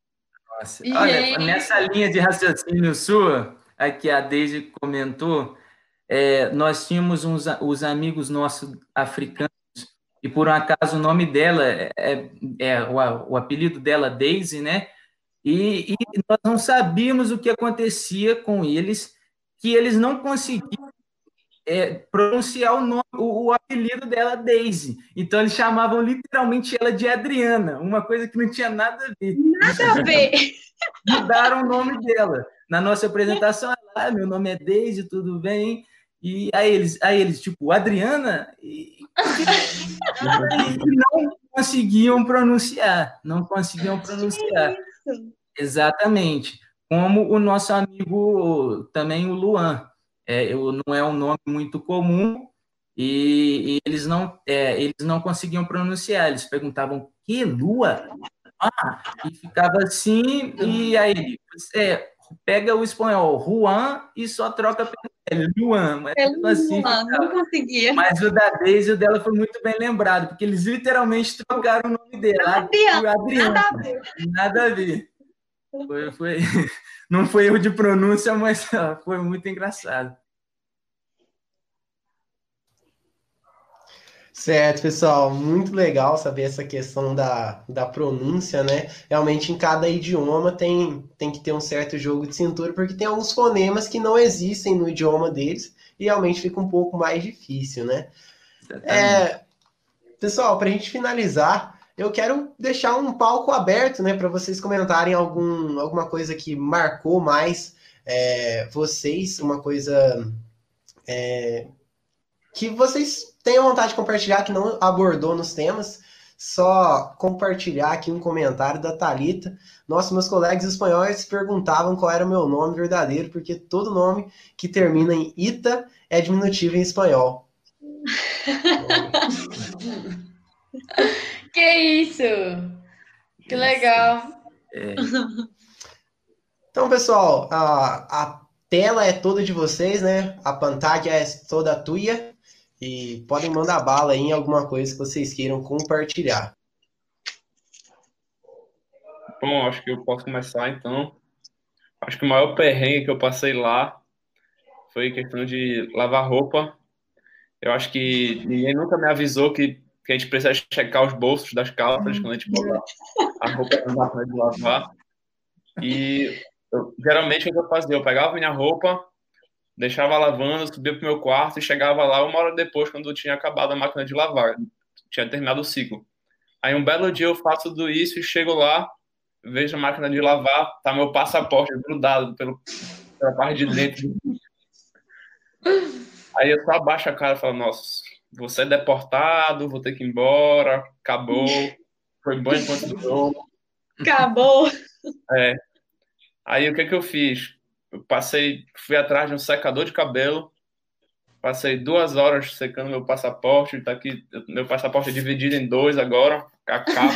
Nossa. Olha, nessa linha de raciocínio sua, aqui a Deise comentou, é, nós tínhamos uns os amigos nossos africanos, e por um acaso o nome dela é, é, é o, o, apelido dela Daisy, né? E, e, nós não sabíamos o que acontecia com eles, que eles não conseguiam é, pronunciar o, nome, o, o, apelido dela, Daisy. Então eles chamavam literalmente ela de Adriana, uma coisa que não tinha nada a ver. Nada a ver. Mudaram o nome dela. Na nossa apresentação, ela, ah, meu nome é Daisy, tudo bem? E aí eles, aí eles tipo, Adriana? E, e não conseguiam pronunciar, não conseguiam pronunciar. Exatamente. Como o nosso amigo também, o Luan é, eu, não é um nome muito comum e, e eles não é, eles não conseguiam pronunciar. Eles perguntavam que lua? Ah, e ficava assim e aí é, pega o espanhol Juan e só troca pelo Luan. Mas, é assim, Luan, não conseguia. Mas o da Deise o dela foi muito bem lembrado, porque eles literalmente trocaram o nome dela. Adriano, Adriano. Nada a ver. Nada a ver. Foi, foi, não foi erro de pronúncia, mas foi muito engraçado. Certo, pessoal, muito legal saber essa questão da, da pronúncia, né? Realmente em cada idioma tem, tem que ter um certo jogo de cintura, porque tem alguns fonemas que não existem no idioma deles e realmente fica um pouco mais difícil, né? É, pessoal, para a gente finalizar, eu quero deixar um palco aberto, né, para vocês comentarem algum, alguma coisa que marcou mais é, vocês, uma coisa é, que vocês tenham vontade de compartilhar, que não abordou nos temas. Só compartilhar aqui um comentário da Talita. Nossa, meus colegas espanhóis perguntavam qual era o meu nome verdadeiro, porque todo nome que termina em ita é diminutivo em espanhol. Que isso! Que legal! É. Então, pessoal, a, a tela é toda de vocês, né? A pantalla é toda tua. E podem mandar bala em alguma coisa que vocês queiram compartilhar. Bom, acho que eu posso começar então. Acho que o maior perrengue que eu passei lá foi questão de lavar roupa. Eu acho que ninguém nunca me avisou que que a gente precisa checar os bolsos das calças quando a gente bota a roupa na de lavar. E eu, geralmente o que eu fazia? Eu pegava minha roupa, deixava lavando, subia para o meu quarto e chegava lá uma hora depois, quando tinha acabado a máquina de lavar, tinha terminado o ciclo. Aí um belo dia eu faço tudo isso e chego lá, vejo a máquina de lavar, tá meu passaporte grudado pelo, pela parte de dentro. Aí eu só abaixo a cara e falo, nossa, você é deportado, vou ter que ir embora, acabou, foi bom enquanto durou. Acabou. É. Aí o que que eu fiz? Eu passei, fui atrás de um secador de cabelo, passei duas horas secando meu passaporte, tá aqui, meu passaporte é dividido em dois agora, a capa,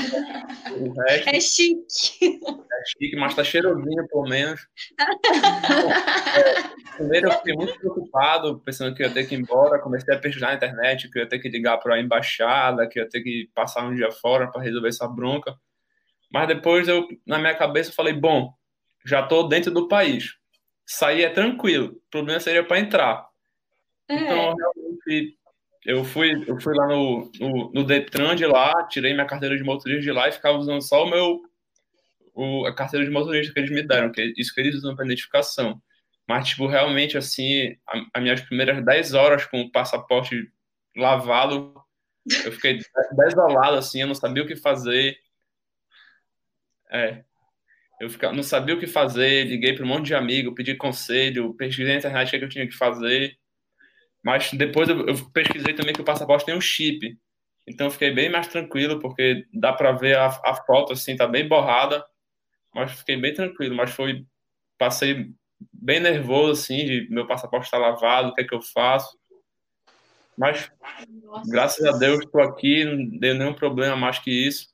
o resto. É chique. É chique, mas tá cheirosinho, pelo menos. é, primeiro eu fiquei muito preocupado, pensando que eu ia ter que ir embora, comecei a pesquisar na internet, que eu ia ter que ligar para a embaixada, que eu ia ter que passar um dia fora para resolver essa bronca. Mas depois eu, na minha cabeça, falei, bom, já tô dentro do país. Sair é tranquilo, o problema seria para entrar. É. Então, realmente, eu fui, eu fui lá no, no, no, Detran de lá, tirei minha carteira de motorista de lá e ficava usando só o meu o, a carteira de motorista que eles me deram, que é isso que eles usam para identificação. Mas, tipo, realmente, assim, as minhas primeiras 10 horas com o passaporte lavado, eu fiquei desolado, assim, eu não sabia o que fazer. É. Eu ficava, não sabia o que fazer, liguei para um monte de amigo, pedi conselho, pesquisei na internet o que, é eu tinha que fazer. Mas depois eu, eu pesquisei também que o passaporte tem um chip. Então eu fiquei bem mais tranquilo, porque dá para ver a, a, foto assim, tá bem borrada. Mas fiquei bem tranquilo. Mas foi. Passei bem nervoso, assim, de meu passaporte estar tá lavado, o que é que eu faço. Mas, Nossa. graças a Deus, estou aqui, não deu nenhum problema mais que isso.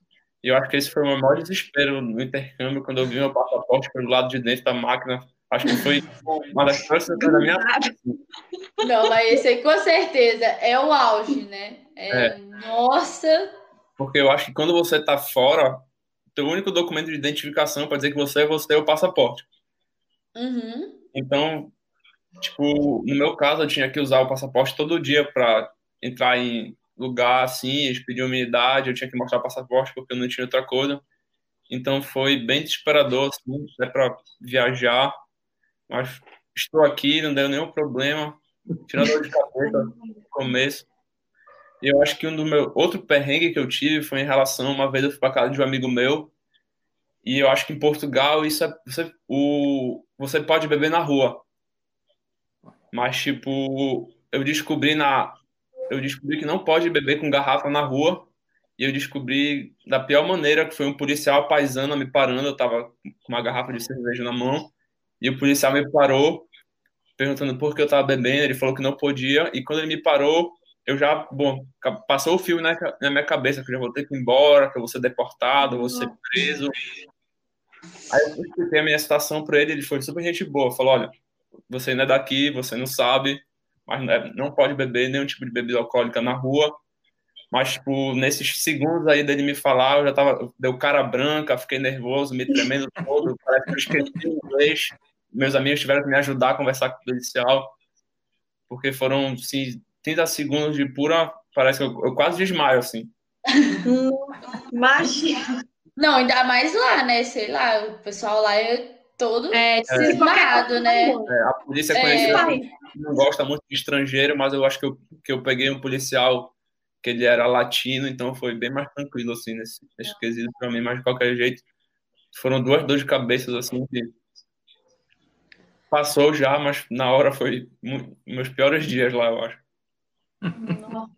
E eu acho que esse foi o meu maior desespero no intercâmbio, quando eu vi meu passaporte pelo lado de dentro da máquina Acho que foi uma das coisas da minha vida. Não, mas esse aí com certeza é o auge, né? É, é. Nossa! Porque eu acho que quando você está fora, o único documento de identificação para dizer que você é você é o passaporte. Uhum. Então, tipo, no meu caso, eu tinha que usar o passaporte todo dia para entrar em lugar assim, eles pediam minha idade, eu tinha que mostrar o passaporte porque eu não tinha outra coisa. Então foi bem desesperador, assim, até para viajar mas estou aqui, não deu nenhum problema. tirando dor de cabeça no começo. E eu acho que um do meu outro perrengue que eu tive foi em relação uma vez eu fui para casa de um amigo meu e eu acho que em Portugal isso é você, o, você pode beber na rua. Mas tipo, eu descobri na eu descobri que não pode beber com garrafa na rua. E eu descobri da pior maneira que foi um policial paisano me parando, eu tava com uma garrafa de cerveja na mão. E o policial me parou perguntando por que eu tava bebendo, ele falou que não podia. E quando ele me parou eu já, bom, passou o filme na, na minha cabeça que eu já vou ter que ir embora, que eu vou ser deportado, vou ser preso. Aí eu expliquei a minha situação para ele, ele foi super gente boa, falou, olha, você não é daqui, você não sabe, mas é, não pode beber nenhum tipo de bebida alcoólica na rua. Mas, tipo, nesses segundos aí dele me falar, eu já tava, deu cara branca, fiquei nervoso, me tremendo todo, parece que eu esqueci o inglês. Meus amigos tiveram que me ajudar a conversar com o policial, porque foram, assim, 30 segundos de pura. Parece que eu, eu quase desmaio, assim. Imagina. Não, ainda mais lá, né? Sei lá, o pessoal lá é todo É, cismado, né? É, a polícia É. conheceu, não gosta muito de estrangeiro, mas eu acho que eu, que eu peguei um policial que ele era latino, então foi bem mais tranquilo, assim, nesse, nesse quesito pra mim, mas de qualquer jeito, foram duas dores de cabeça, assim, que passou já, mas na hora foi meus piores dias lá, eu acho. É, enga-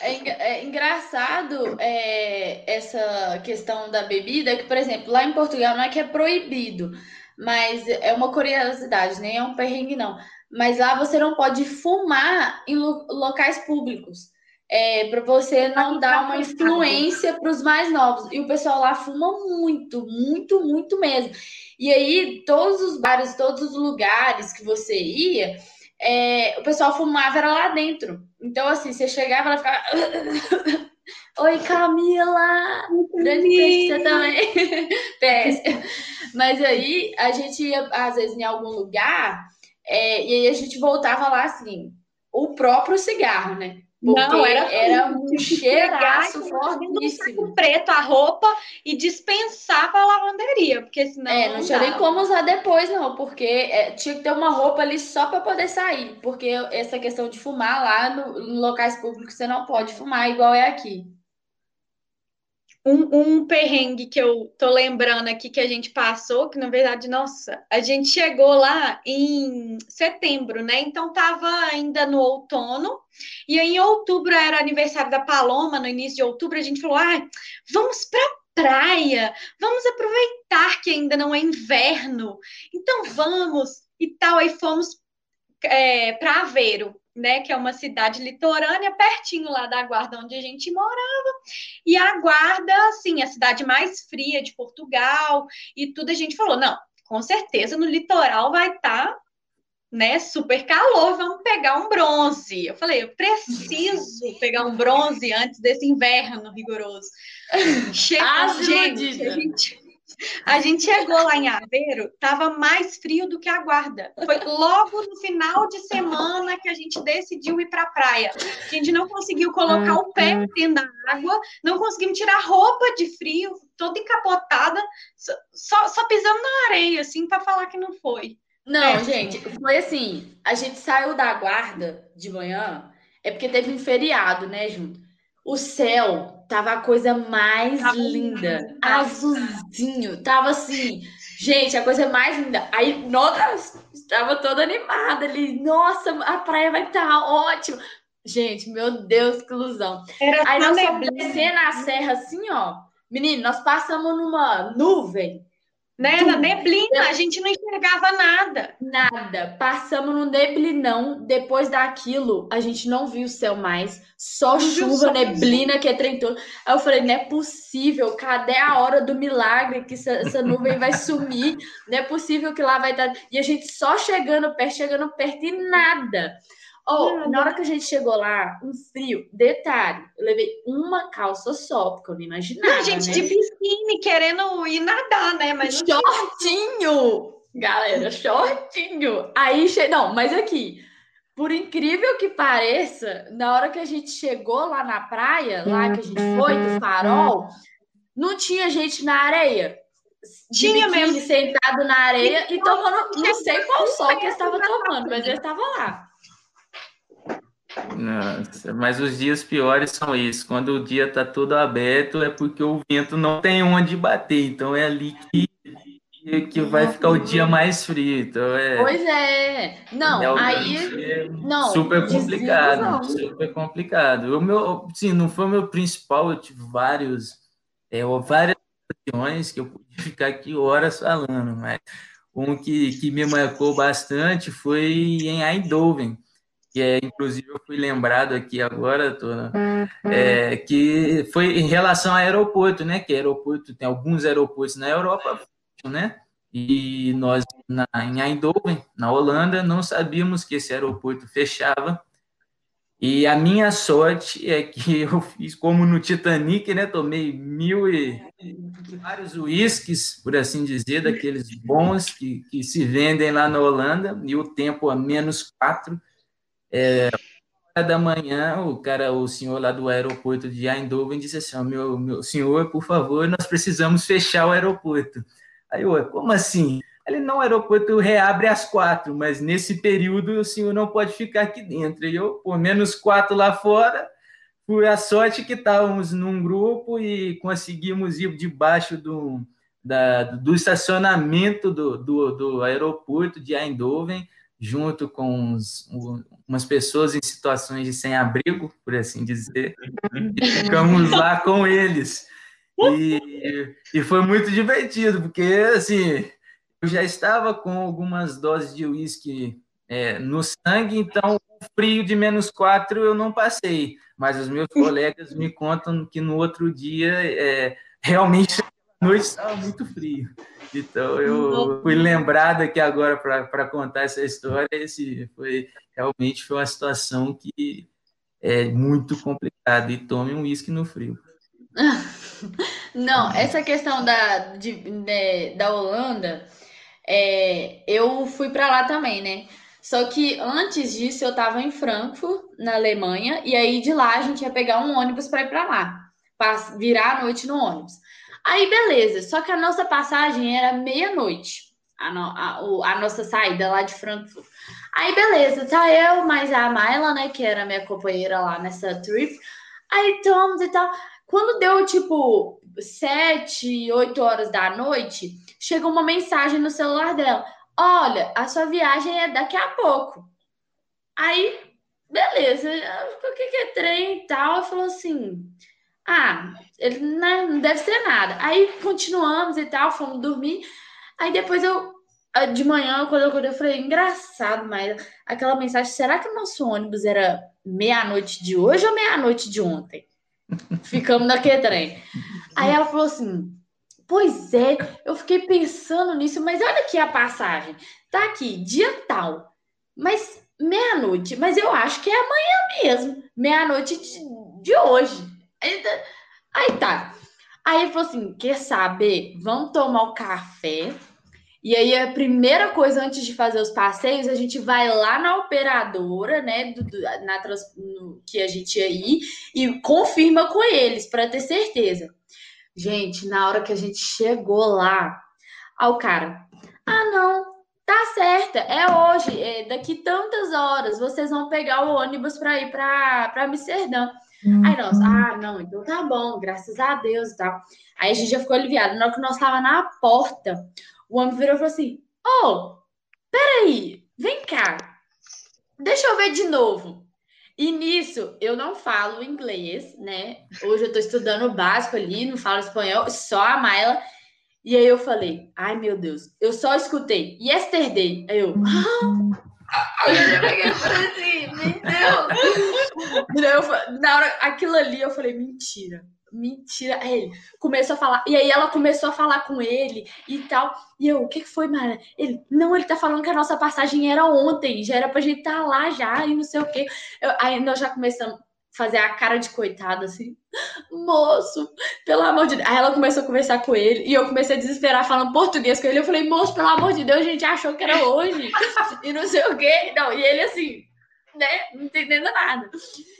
é engraçado é, essa questão da bebida, que, por exemplo, lá em Portugal não é que é proibido, mas é uma curiosidade, nem é um perrengue, não. Mas lá você não pode fumar em lo- locais públicos. É, para você não dar uma influência para os mais novos. E o pessoal lá fuma muito, muito, muito mesmo. E aí, todos os bares, todos os lugares que você ia, é, o pessoal fumava era lá dentro. Então, assim, você chegava, ela ficava. Oi, Camila! Grande você também. PS. Mas aí a gente ia, às vezes, em algum lugar, é, e aí a gente voltava lá assim, o próprio cigarro, né? Porque Não, era era um que cheiraço e fortíssimo. saco preto a roupa e dispensar para lavanderia, porque senão É, não tinha nem como usar depois, não, porque é, tinha que ter uma roupa ali só para poder sair. Porque essa questão de fumar lá no, em locais públicos, você não pode fumar igual é aqui. Um, um perrengue que eu tô lembrando aqui que a gente passou, que na verdade, nossa, a gente chegou lá em setembro, né? Então tava ainda no outono, e aí em outubro era aniversário da Paloma, no início de outubro, a gente falou: ah, vamos pra praia, vamos aproveitar que ainda não é inverno, então vamos e tal. Aí fomos é, para Aveiro, né? Que é uma cidade litorânea, pertinho lá da Guarda onde a gente morava. E a Guarda, assim, a cidade mais fria de Portugal e tudo, a gente falou, não, com certeza no litoral vai estar, né, super calor, vamos pegar um bronze. Eu falei, eu preciso pegar um bronze antes desse inverno rigoroso. Chegou, As gente, a gente, a gente chegou lá em Aveiro, tava mais frio do que a Guarda. Foi logo no final de semana que a gente decidiu ir para a praia. A gente não conseguiu colocar o pé dentro da água, não conseguimos tirar roupa de frio, toda encapotada, só, só, só pisando na areia, assim, para falar que não foi. Não, É. gente, foi assim, a gente saiu da guarda de manhã, é porque teve um feriado, né, junto. O céu tava a coisa mais Tava linda, lindo. azulzinho, tava assim, gente, a coisa mais linda. Aí nós estava toda animada ali, nossa, a praia vai estar ótima. Gente, meu Deus, que ilusão. Era Aí só nós neblina, descendo a serra assim, ó. Menino, nós passamos numa nuvem né? Na neblina, a gente não enxergava nada. Nada. Passamos no neblinão. Depois daquilo, a gente não viu o céu mais. Só Não chuva, neblina, que é trem todo. Aí eu falei, não é possível. Cadê a hora do milagre que essa, essa nuvem vai sumir? Não é possível que lá vai estar... E a gente só chegando perto, chegando perto e nada. Oh, Nada. na hora que a gente chegou lá, um frio. Detalhe, eu levei uma calça só, porque eu não imaginava, Não, gente né? de biquíni querendo ir nadar, né? Mas Shortinho! Galera, shortinho! Aí, che... não, mas aqui, por incrível que pareça, na hora que a gente chegou lá na praia, lá que a gente foi, do farol, não tinha gente na areia. Tinha biquíni, mesmo. sentado na areia e tomando, não sei qual sol que eles estavam da tomando, mas eles estavam lá. Nossa, mas os dias piores são isso. Quando o dia está todo aberto, é porque o vento não tem onde bater. Então é ali que, que vai ficar o dia mais frio. Então é. Pois é. Não, aí. É não, super complicado. não. Super complicado. O meu, sim, não foi o meu principal. Eu tive vários, é, várias ocasiões que eu pude ficar aqui horas falando, mas um que, que me marcou bastante foi em Eindhoven que é, inclusive eu fui lembrado aqui agora, tô, é, que foi em relação ao aeroporto, né? Que aeroporto tem alguns aeroportos na Europa, né? E nós na, em Eindhoven, na Holanda, não sabíamos que esse aeroporto fechava. E a minha sorte é que eu fiz como no Titanic, né? Tomei mil e vários uísques, por assim dizer, daqueles bons que, que se vendem lá na Holanda, e o tempo a menos quatro. É, da manhã, o cara, o senhor lá do aeroporto de Eindhoven disse assim: meu, meu senhor, por favor, nós precisamos fechar o aeroporto. Aí eu, como assim? Ele não, o aeroporto reabre às quatro, mas nesse período o senhor não pode ficar aqui dentro. E eu, por menos quatro lá fora, foi a sorte que estávamos num grupo e conseguimos ir debaixo do, da, do estacionamento do, do, do aeroporto de Eindhoven junto com uns, umas pessoas em situações de sem-abrigo, por assim dizer, e ficamos lá com eles. E, e foi muito divertido, porque assim, eu já estava com algumas doses de uísque é, no sangue, então o frio de menos quatro eu não passei, mas os meus colegas me contam que no outro dia é, realmente noite estava muito frio. Então eu fui lembrado aqui agora para contar essa história. Esse foi realmente foi uma situação que é muito complicada. E tome um uísque no frio. Não, essa questão da, de, de- da Holanda, é, eu fui para lá também, né? Só que antes disso eu estava em Frankfurt, na Alemanha, e aí de lá a gente ia pegar um ônibus para ir para lá, pra virar a noite no ônibus. Aí beleza, só que a nossa passagem era meia-noite, a, no- a- a nossa saída lá de Frankfurt. Aí beleza, tá eu, mais a Mayla, né, que era minha companheira lá nessa trip. Aí estamos e tal. Quando deu tipo sete, oito horas da noite, chegou uma mensagem no celular dela: Olha, a sua viagem é daqui a pouco. Aí, beleza, o que, que é trem e tal? Falou assim: Ah, ele não deve ser nada. Aí continuamos e tal, fomos dormir. Aí depois eu, ah, de manhã, quando eu acordei, eu falei: Engraçado, mas aquela mensagem: será que o nosso ônibus era meia-noite de hoje ou meia-noite de ontem? Ficamos naquele trem. Aí ela falou assim: Pois é, eu fiquei pensando nisso, mas olha aqui a passagem. Tá aqui, dia tal, mas meia-noite, mas eu acho que é amanhã mesmo, meia-noite de, de hoje. Aí, aí tá. Aí ele falou assim: quer saber? Vamos tomar o café. E aí, a primeira coisa antes de fazer os passeios, a gente vai lá na operadora, né? do- do- na trans- no- que a gente ia ir, e confirma com eles para ter certeza. Gente, na hora que a gente chegou lá, ao cara, ah, não, tá certa, é hoje, é daqui tantas horas, vocês vão pegar o ônibus para ir para Amsterdã. Aí nós, ah, não, então tá bom, graças a Deus e tal. Aí a gente já ficou aliviado. Na hora que nós tava na porta, o homem virou e falou assim: Ô, peraí, vem cá, deixa eu ver de novo. E nisso, eu não falo inglês, né? Hoje eu tô estudando o básico ali, não falo espanhol, só a Mayla. E aí eu falei, ai meu Deus, eu só escutei yesterday. Aí eu, Aí eu peguei assim, meu na hora, aquilo ali, eu falei, mentira, mentira. Aí ele começou a falar, e aí ela começou a falar com ele e tal. E eu, o que que foi, Mara? Ele, não, ele tá falando que a nossa passagem era ontem, já era pra gente estar lá já, e não sei o quê. Eu- aí nós já começamos fazer a cara de coitada, assim, moço, pelo amor de Deus. Aí ela começou a conversar com ele, e eu comecei a desesperar falando português com ele. Eu falei, moço, pelo amor de Deus, a gente achou que era hoje, e não sei o quê. Não, e ele assim, né, não entendendo nada.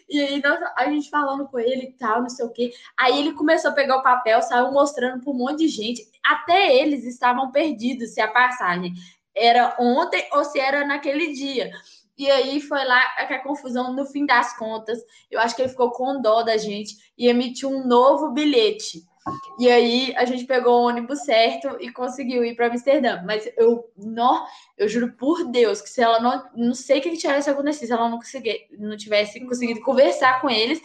E aí nós- a gente falando com ele e tal, não sei o quê. Aí ele começou a pegar o papel, saiu mostrando para um monte de gente. Até eles estavam perdidos se a passagem era ontem ou se era naquele dia. E aí foi lá que a confusão, no fim das contas, eu acho que ele ficou com dó da gente e emitiu um novo bilhete. E aí a gente pegou o ônibus certo e conseguiu ir para Amsterdã. Mas eu, não, eu juro por Deus que se ela não, não sei o que tivesse acontecido, se ela não conseguir, não tivesse conseguido conversar com eles,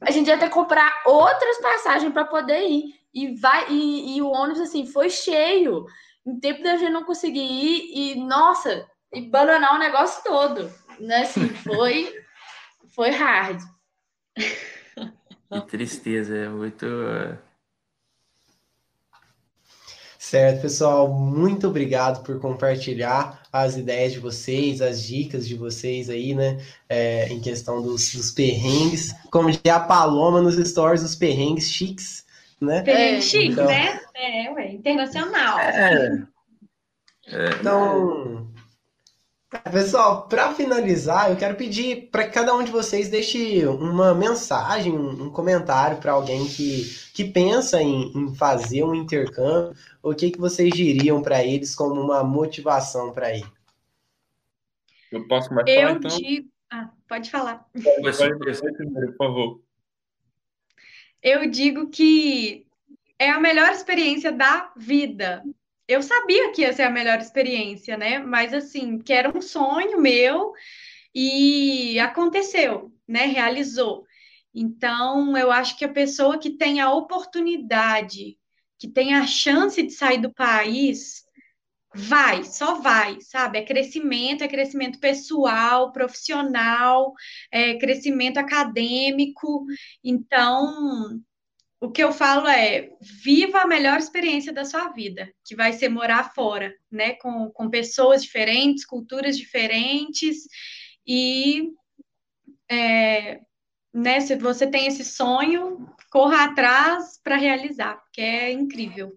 a gente ia que comprar outras passagens para poder ir. E vai e, e, o ônibus assim foi cheio. Em tempo da gente não conseguir ir e nossa, e bananar o negócio todo, né? Assim, foi foi hard. Que tristeza, é muito Certo, pessoal, muito obrigado por compartilhar as ideias de vocês, as dicas de vocês aí, né, é, em questão dos, dos, perrengues, como já a Paloma nos stories, os perrengues chiques, né? Perrengue é, chique, então... né? É, ué, internacional. É. é. Então, Pessoal, para finalizar, eu quero pedir para que cada um de vocês deixe uma mensagem, um comentário para alguém que, que pensa em, em, fazer um intercâmbio. O que, que vocês diriam para eles como uma motivação para ir? Eu posso mais falar, eu então? Digo... Ah, pode falar. Pode, pode primeiro, por favor. Eu digo que é a melhor experiência da vida eu sabia que ia ser a melhor experiência, né? Mas assim, que era um sonho meu e aconteceu, né? Realizou. Então, eu acho que a pessoa que tem a oportunidade, que tem a chance de sair do país, vai, só vai, sabe? É crescimento, é crescimento pessoal, profissional, é crescimento acadêmico. Então, o que eu falo é viva a melhor experiência da sua vida, que vai ser morar fora, né? Com, com pessoas diferentes, culturas diferentes, e é, né, se você tem esse sonho, corra atrás para realizar, porque é incrível.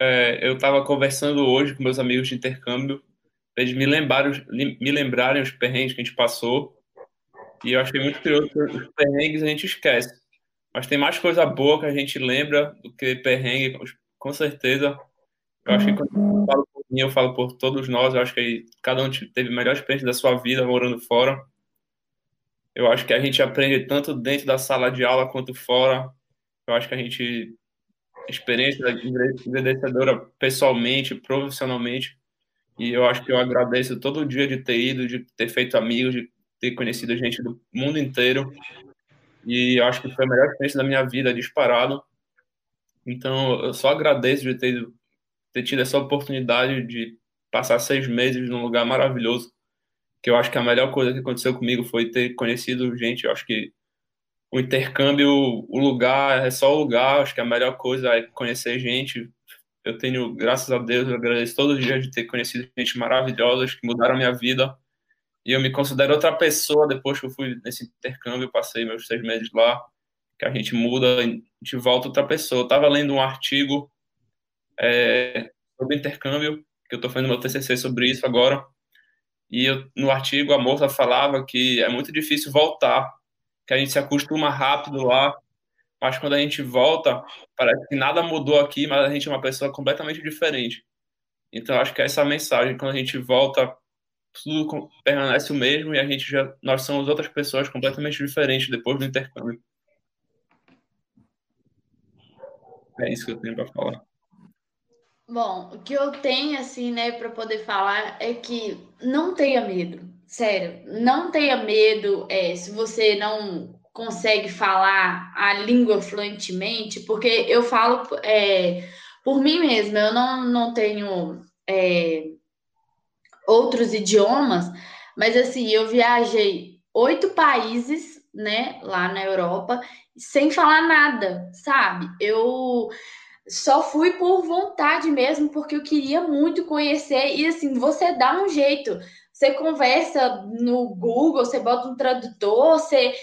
É, eu estava conversando hoje com meus amigos de intercâmbio, eles me lembraram, me lembrarem os perrengues que a gente passou, e eu achei muito curioso que os perrengues a gente esquece. Mas tem mais coisa boa que a gente lembra do que perrengue, com certeza. Eu acho que quando eu falo por mim, eu falo por todos nós. Eu acho que cada um teve a melhor experiência da sua vida morando fora. Eu acho que a gente aprende tanto dentro da sala de aula quanto fora. Eu acho que a gente experiência envelhecedora pessoalmente, profissionalmente. E eu acho que eu agradeço todo dia de ter ido, de ter feito amigos, de ter conhecido gente do mundo inteiro. E acho que foi a melhor experiência da minha vida, disparado. Então, eu só agradeço de ter, ter tido essa oportunidade de passar seis meses num lugar maravilhoso. Que eu acho que a melhor coisa que aconteceu comigo foi ter conhecido gente. Eu acho que o intercâmbio, o lugar, é só o lugar. Acho que a melhor coisa é conhecer gente. Eu tenho, graças a Deus, eu agradeço todos os dias de ter conhecido gente maravilhosa que mudaram a minha vida e eu me considero outra pessoa depois que eu fui nesse intercâmbio, passei meus seis meses lá, que a gente muda, a gente volta outra pessoa. Eu estava lendo um artigo é, sobre intercâmbio, que eu estou fazendo meu TCC sobre isso agora, e eu, no artigo a moça falava que é muito difícil voltar, que a gente se acostuma rápido lá, mas quando a gente volta, parece que nada mudou aqui, mas a gente é uma pessoa completamente diferente. Então, acho que é essa mensagem, quando a gente volta tudo permanece o mesmo e a gente já nós somos outras pessoas completamente diferentes depois do intercâmbio. É isso que eu tenho para falar. Bom, o que eu tenho assim, né, para poder falar é que não tenha medo. Sério, não tenha medo é, se você não consegue falar a língua fluentemente, porque eu falo é, por mim mesma, eu não, não tenho é, outros idiomas, mas assim, eu viajei oito países, né, lá na Europa, sem falar nada, sabe? Eu só fui por vontade mesmo, porque eu queria muito conhecer, e assim, você dá um jeito. Você conversa no Google, você bota um tradutor, você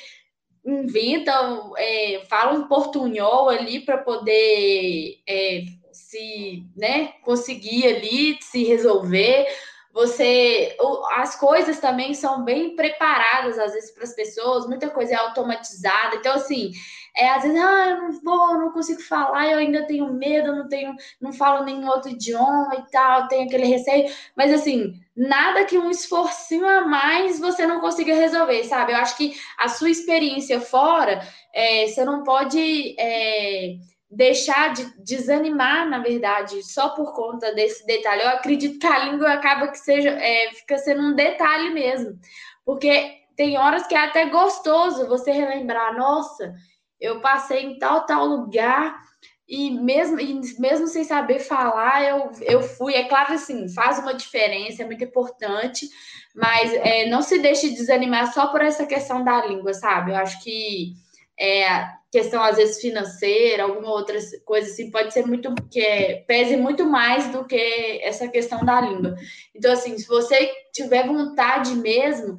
inventa, é, fala um portunhol ali para poder é, se, né, conseguir ali se resolver você as coisas também são bem preparadas às vezes para as pessoas, muita coisa é automatizada. Então assim, é às vezes, ah, eu não vou, eu não consigo falar, eu ainda tenho medo, eu não tenho, não falo nenhum outro idioma e tal, tenho aquele receio, mas assim, nada que um esforcinho a mais você não consiga resolver, sabe? Eu acho que a sua experiência fora, é, você não pode é, deixar de desanimar, na verdade, só por conta desse detalhe. Eu acredito que a língua acaba que seja, é, fica sendo um detalhe mesmo, porque tem horas que é até gostoso você relembrar, nossa, eu passei em tal, tal lugar e mesmo, e mesmo sem saber falar, eu, eu fui. É claro assim, faz uma diferença, é muito importante, mas é, não se deixe desanimar só por essa questão da língua, sabe? Eu acho que é, questão, às vezes, financeira, alguma outra coisa assim, pode ser muito, que é, pese muito mais do que essa questão da língua. Então, assim, se você tiver vontade mesmo,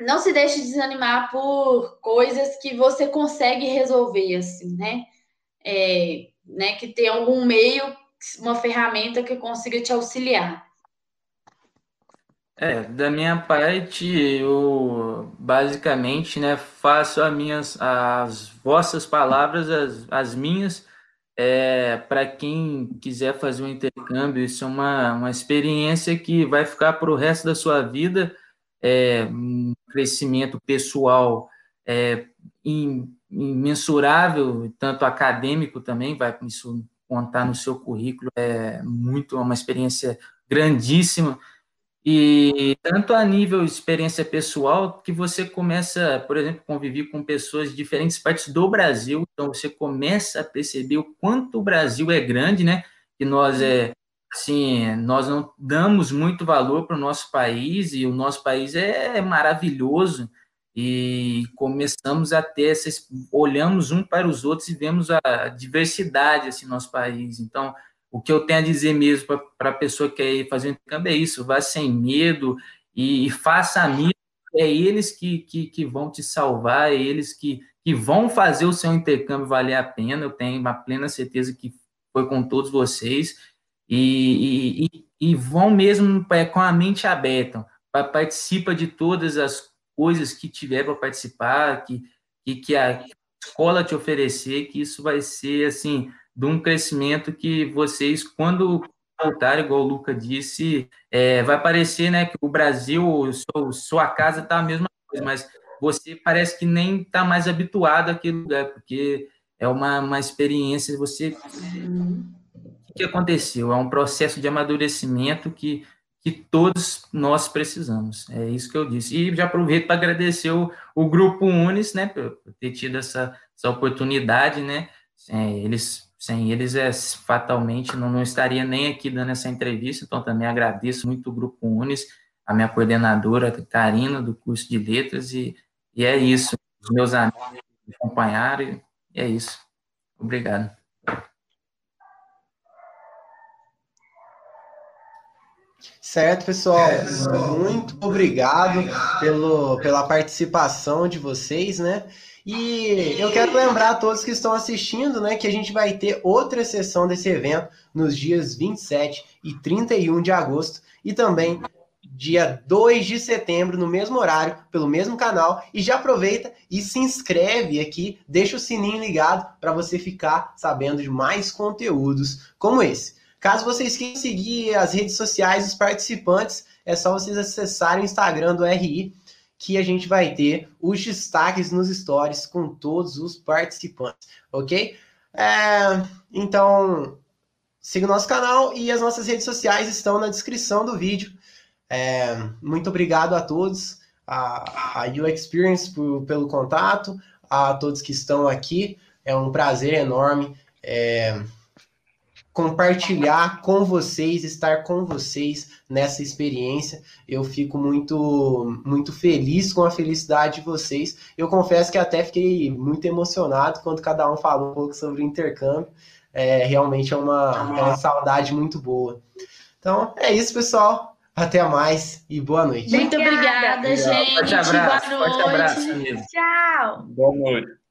não se deixe desanimar por coisas que você consegue resolver, assim, né? É, né que tem algum meio, uma ferramenta que consiga te auxiliar. É, da minha parte, eu basicamente, né, faço as minhas, as vossas palavras, as, as minhas, é, para quem quiser fazer um intercâmbio, isso é uma, uma experiência que vai ficar para o resto da sua vida, é, um crescimento pessoal é, imensurável, tanto acadêmico também, vai isso contar no seu currículo, é muito, é uma experiência grandíssima, e tanto a nível experiência pessoal, que você começa, por exemplo, conviver com pessoas de diferentes partes do Brasil, então você começa a perceber o quanto o Brasil é grande, né? Que nós é assim, nós não damos muito valor para o nosso país e o nosso país é maravilhoso e começamos a ter essas, olhamos um para os outros e vemos a diversidade assim no nosso país. Então, o que eu tenho a dizer mesmo para a pessoa que quer fazer um intercâmbio é isso: vá sem medo e, e faça amigos. É eles que, que, que, vão te salvar, é eles que, que vão fazer o seu intercâmbio valer a pena. Eu tenho uma plena certeza que foi com todos vocês. E, e, e vão mesmo é, com a mente aberta, participa de todas as coisas que tiver para participar, que, que, que a escola te oferecer, que isso vai ser assim de um crescimento que vocês, quando voltarem, igual o Luca disse, é, vai parecer né, que o Brasil, sua, sua casa está a mesma coisa, mas você parece que nem está mais habituado àquele lugar, porque é uma, uma experiência, você... O que aconteceu? É um processo de amadurecimento que, que todos nós precisamos. É isso que eu disse. E já aproveito para agradecer o, o Grupo Unis, né, por ter tido essa, essa oportunidade, né, é, eles sem eles, é, fatalmente, não, não estaria nem aqui dando essa entrevista. Então, também agradeço muito o Grupo Unis, a minha coordenadora, Karina, do curso de letras. E, e é isso. Os meus amigos me acompanharam. E é isso. Obrigado. Certo, pessoal. Muito obrigado pelo, pela participação de vocês, né? E eu quero lembrar a todos que estão assistindo, né, que a gente vai ter outra sessão desse evento nos dias 27 e 31 de agosto e também dia 2 de setembro, no mesmo horário, pelo mesmo canal. E já aproveita e se inscreve aqui, deixa o sininho ligado para você ficar sabendo de mais conteúdos como esse. Caso vocês queiram seguir as redes sociais dos participantes, é só vocês acessarem o Instagram do RI que a gente vai ter os destaques nos stories com todos os participantes, ok? É, então, siga o nosso canal e as nossas redes sociais estão na descrição do vídeo. É, muito obrigado a todos, a, a Experience por, pelo contato, a todos que estão aqui. É um prazer enorme. É, compartilhar com vocês, estar com vocês nessa experiência. Eu fico muito muito feliz com a felicidade de vocês. Eu confesso que até fiquei muito emocionado quando cada um falou um pouco sobre o intercâmbio. É, realmente é uma, é uma saudade muito boa. Então, é isso, pessoal. Até mais e boa noite. Muito obrigada, obrigada gente. Forte abraço. Boa noite. Forte abraço. Tchau. Boa noite.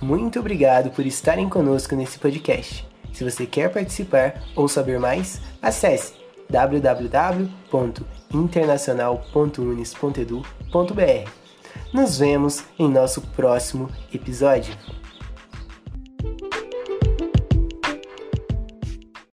Muito obrigado por estarem conosco nesse podcast. Se você quer participar ou saber mais, acesse www.internacional.unis.edu.br. Nos vemos em nosso próximo episódio.